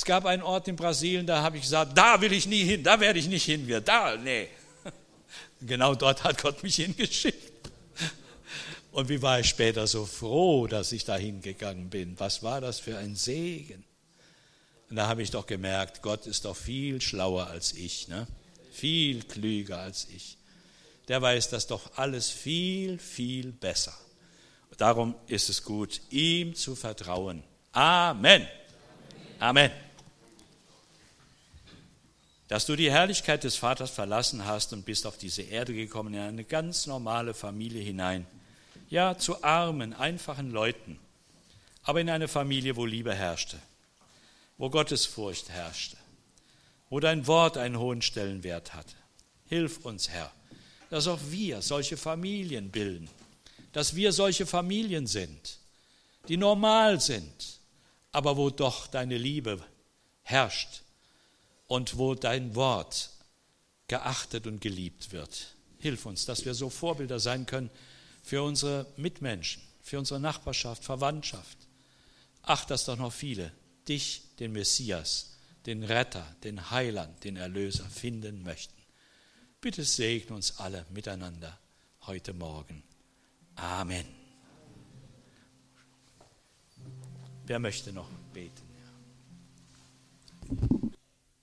Es gab einen Ort in Brasilien, da habe ich gesagt, da will ich nie hin, da werde ich nicht hin, wir, da, nee. Genau dort hat Gott mich hingeschickt. Und wie war ich später so froh, dass ich da hingegangen bin. Was war das für ein Segen? Und da habe ich doch gemerkt, Gott ist doch viel schlauer als ich, ne? viel klüger als ich. Der weiß das doch alles viel, viel besser. Darum ist es gut, ihm zu vertrauen. Amen. Amen. Dass du die Herrlichkeit des Vaters verlassen hast und bist auf diese Erde gekommen, in eine ganz normale Familie hinein. Ja, zu armen, einfachen Leuten, aber in eine Familie, wo Liebe herrschte wo Gottesfurcht herrschte, wo dein Wort einen hohen Stellenwert hatte. Hilf uns, Herr, dass auch wir solche Familien bilden, dass wir solche Familien sind, die normal sind, aber wo doch deine Liebe herrscht und wo dein Wort geachtet und geliebt wird. Hilf uns, dass wir so Vorbilder sein können für unsere Mitmenschen, für unsere Nachbarschaft, Verwandtschaft. Ach, dass doch noch viele dich, den Messias, den Retter, den Heiland, den Erlöser finden möchten. Bitte segne uns alle miteinander heute Morgen. Amen. Wer möchte noch beten?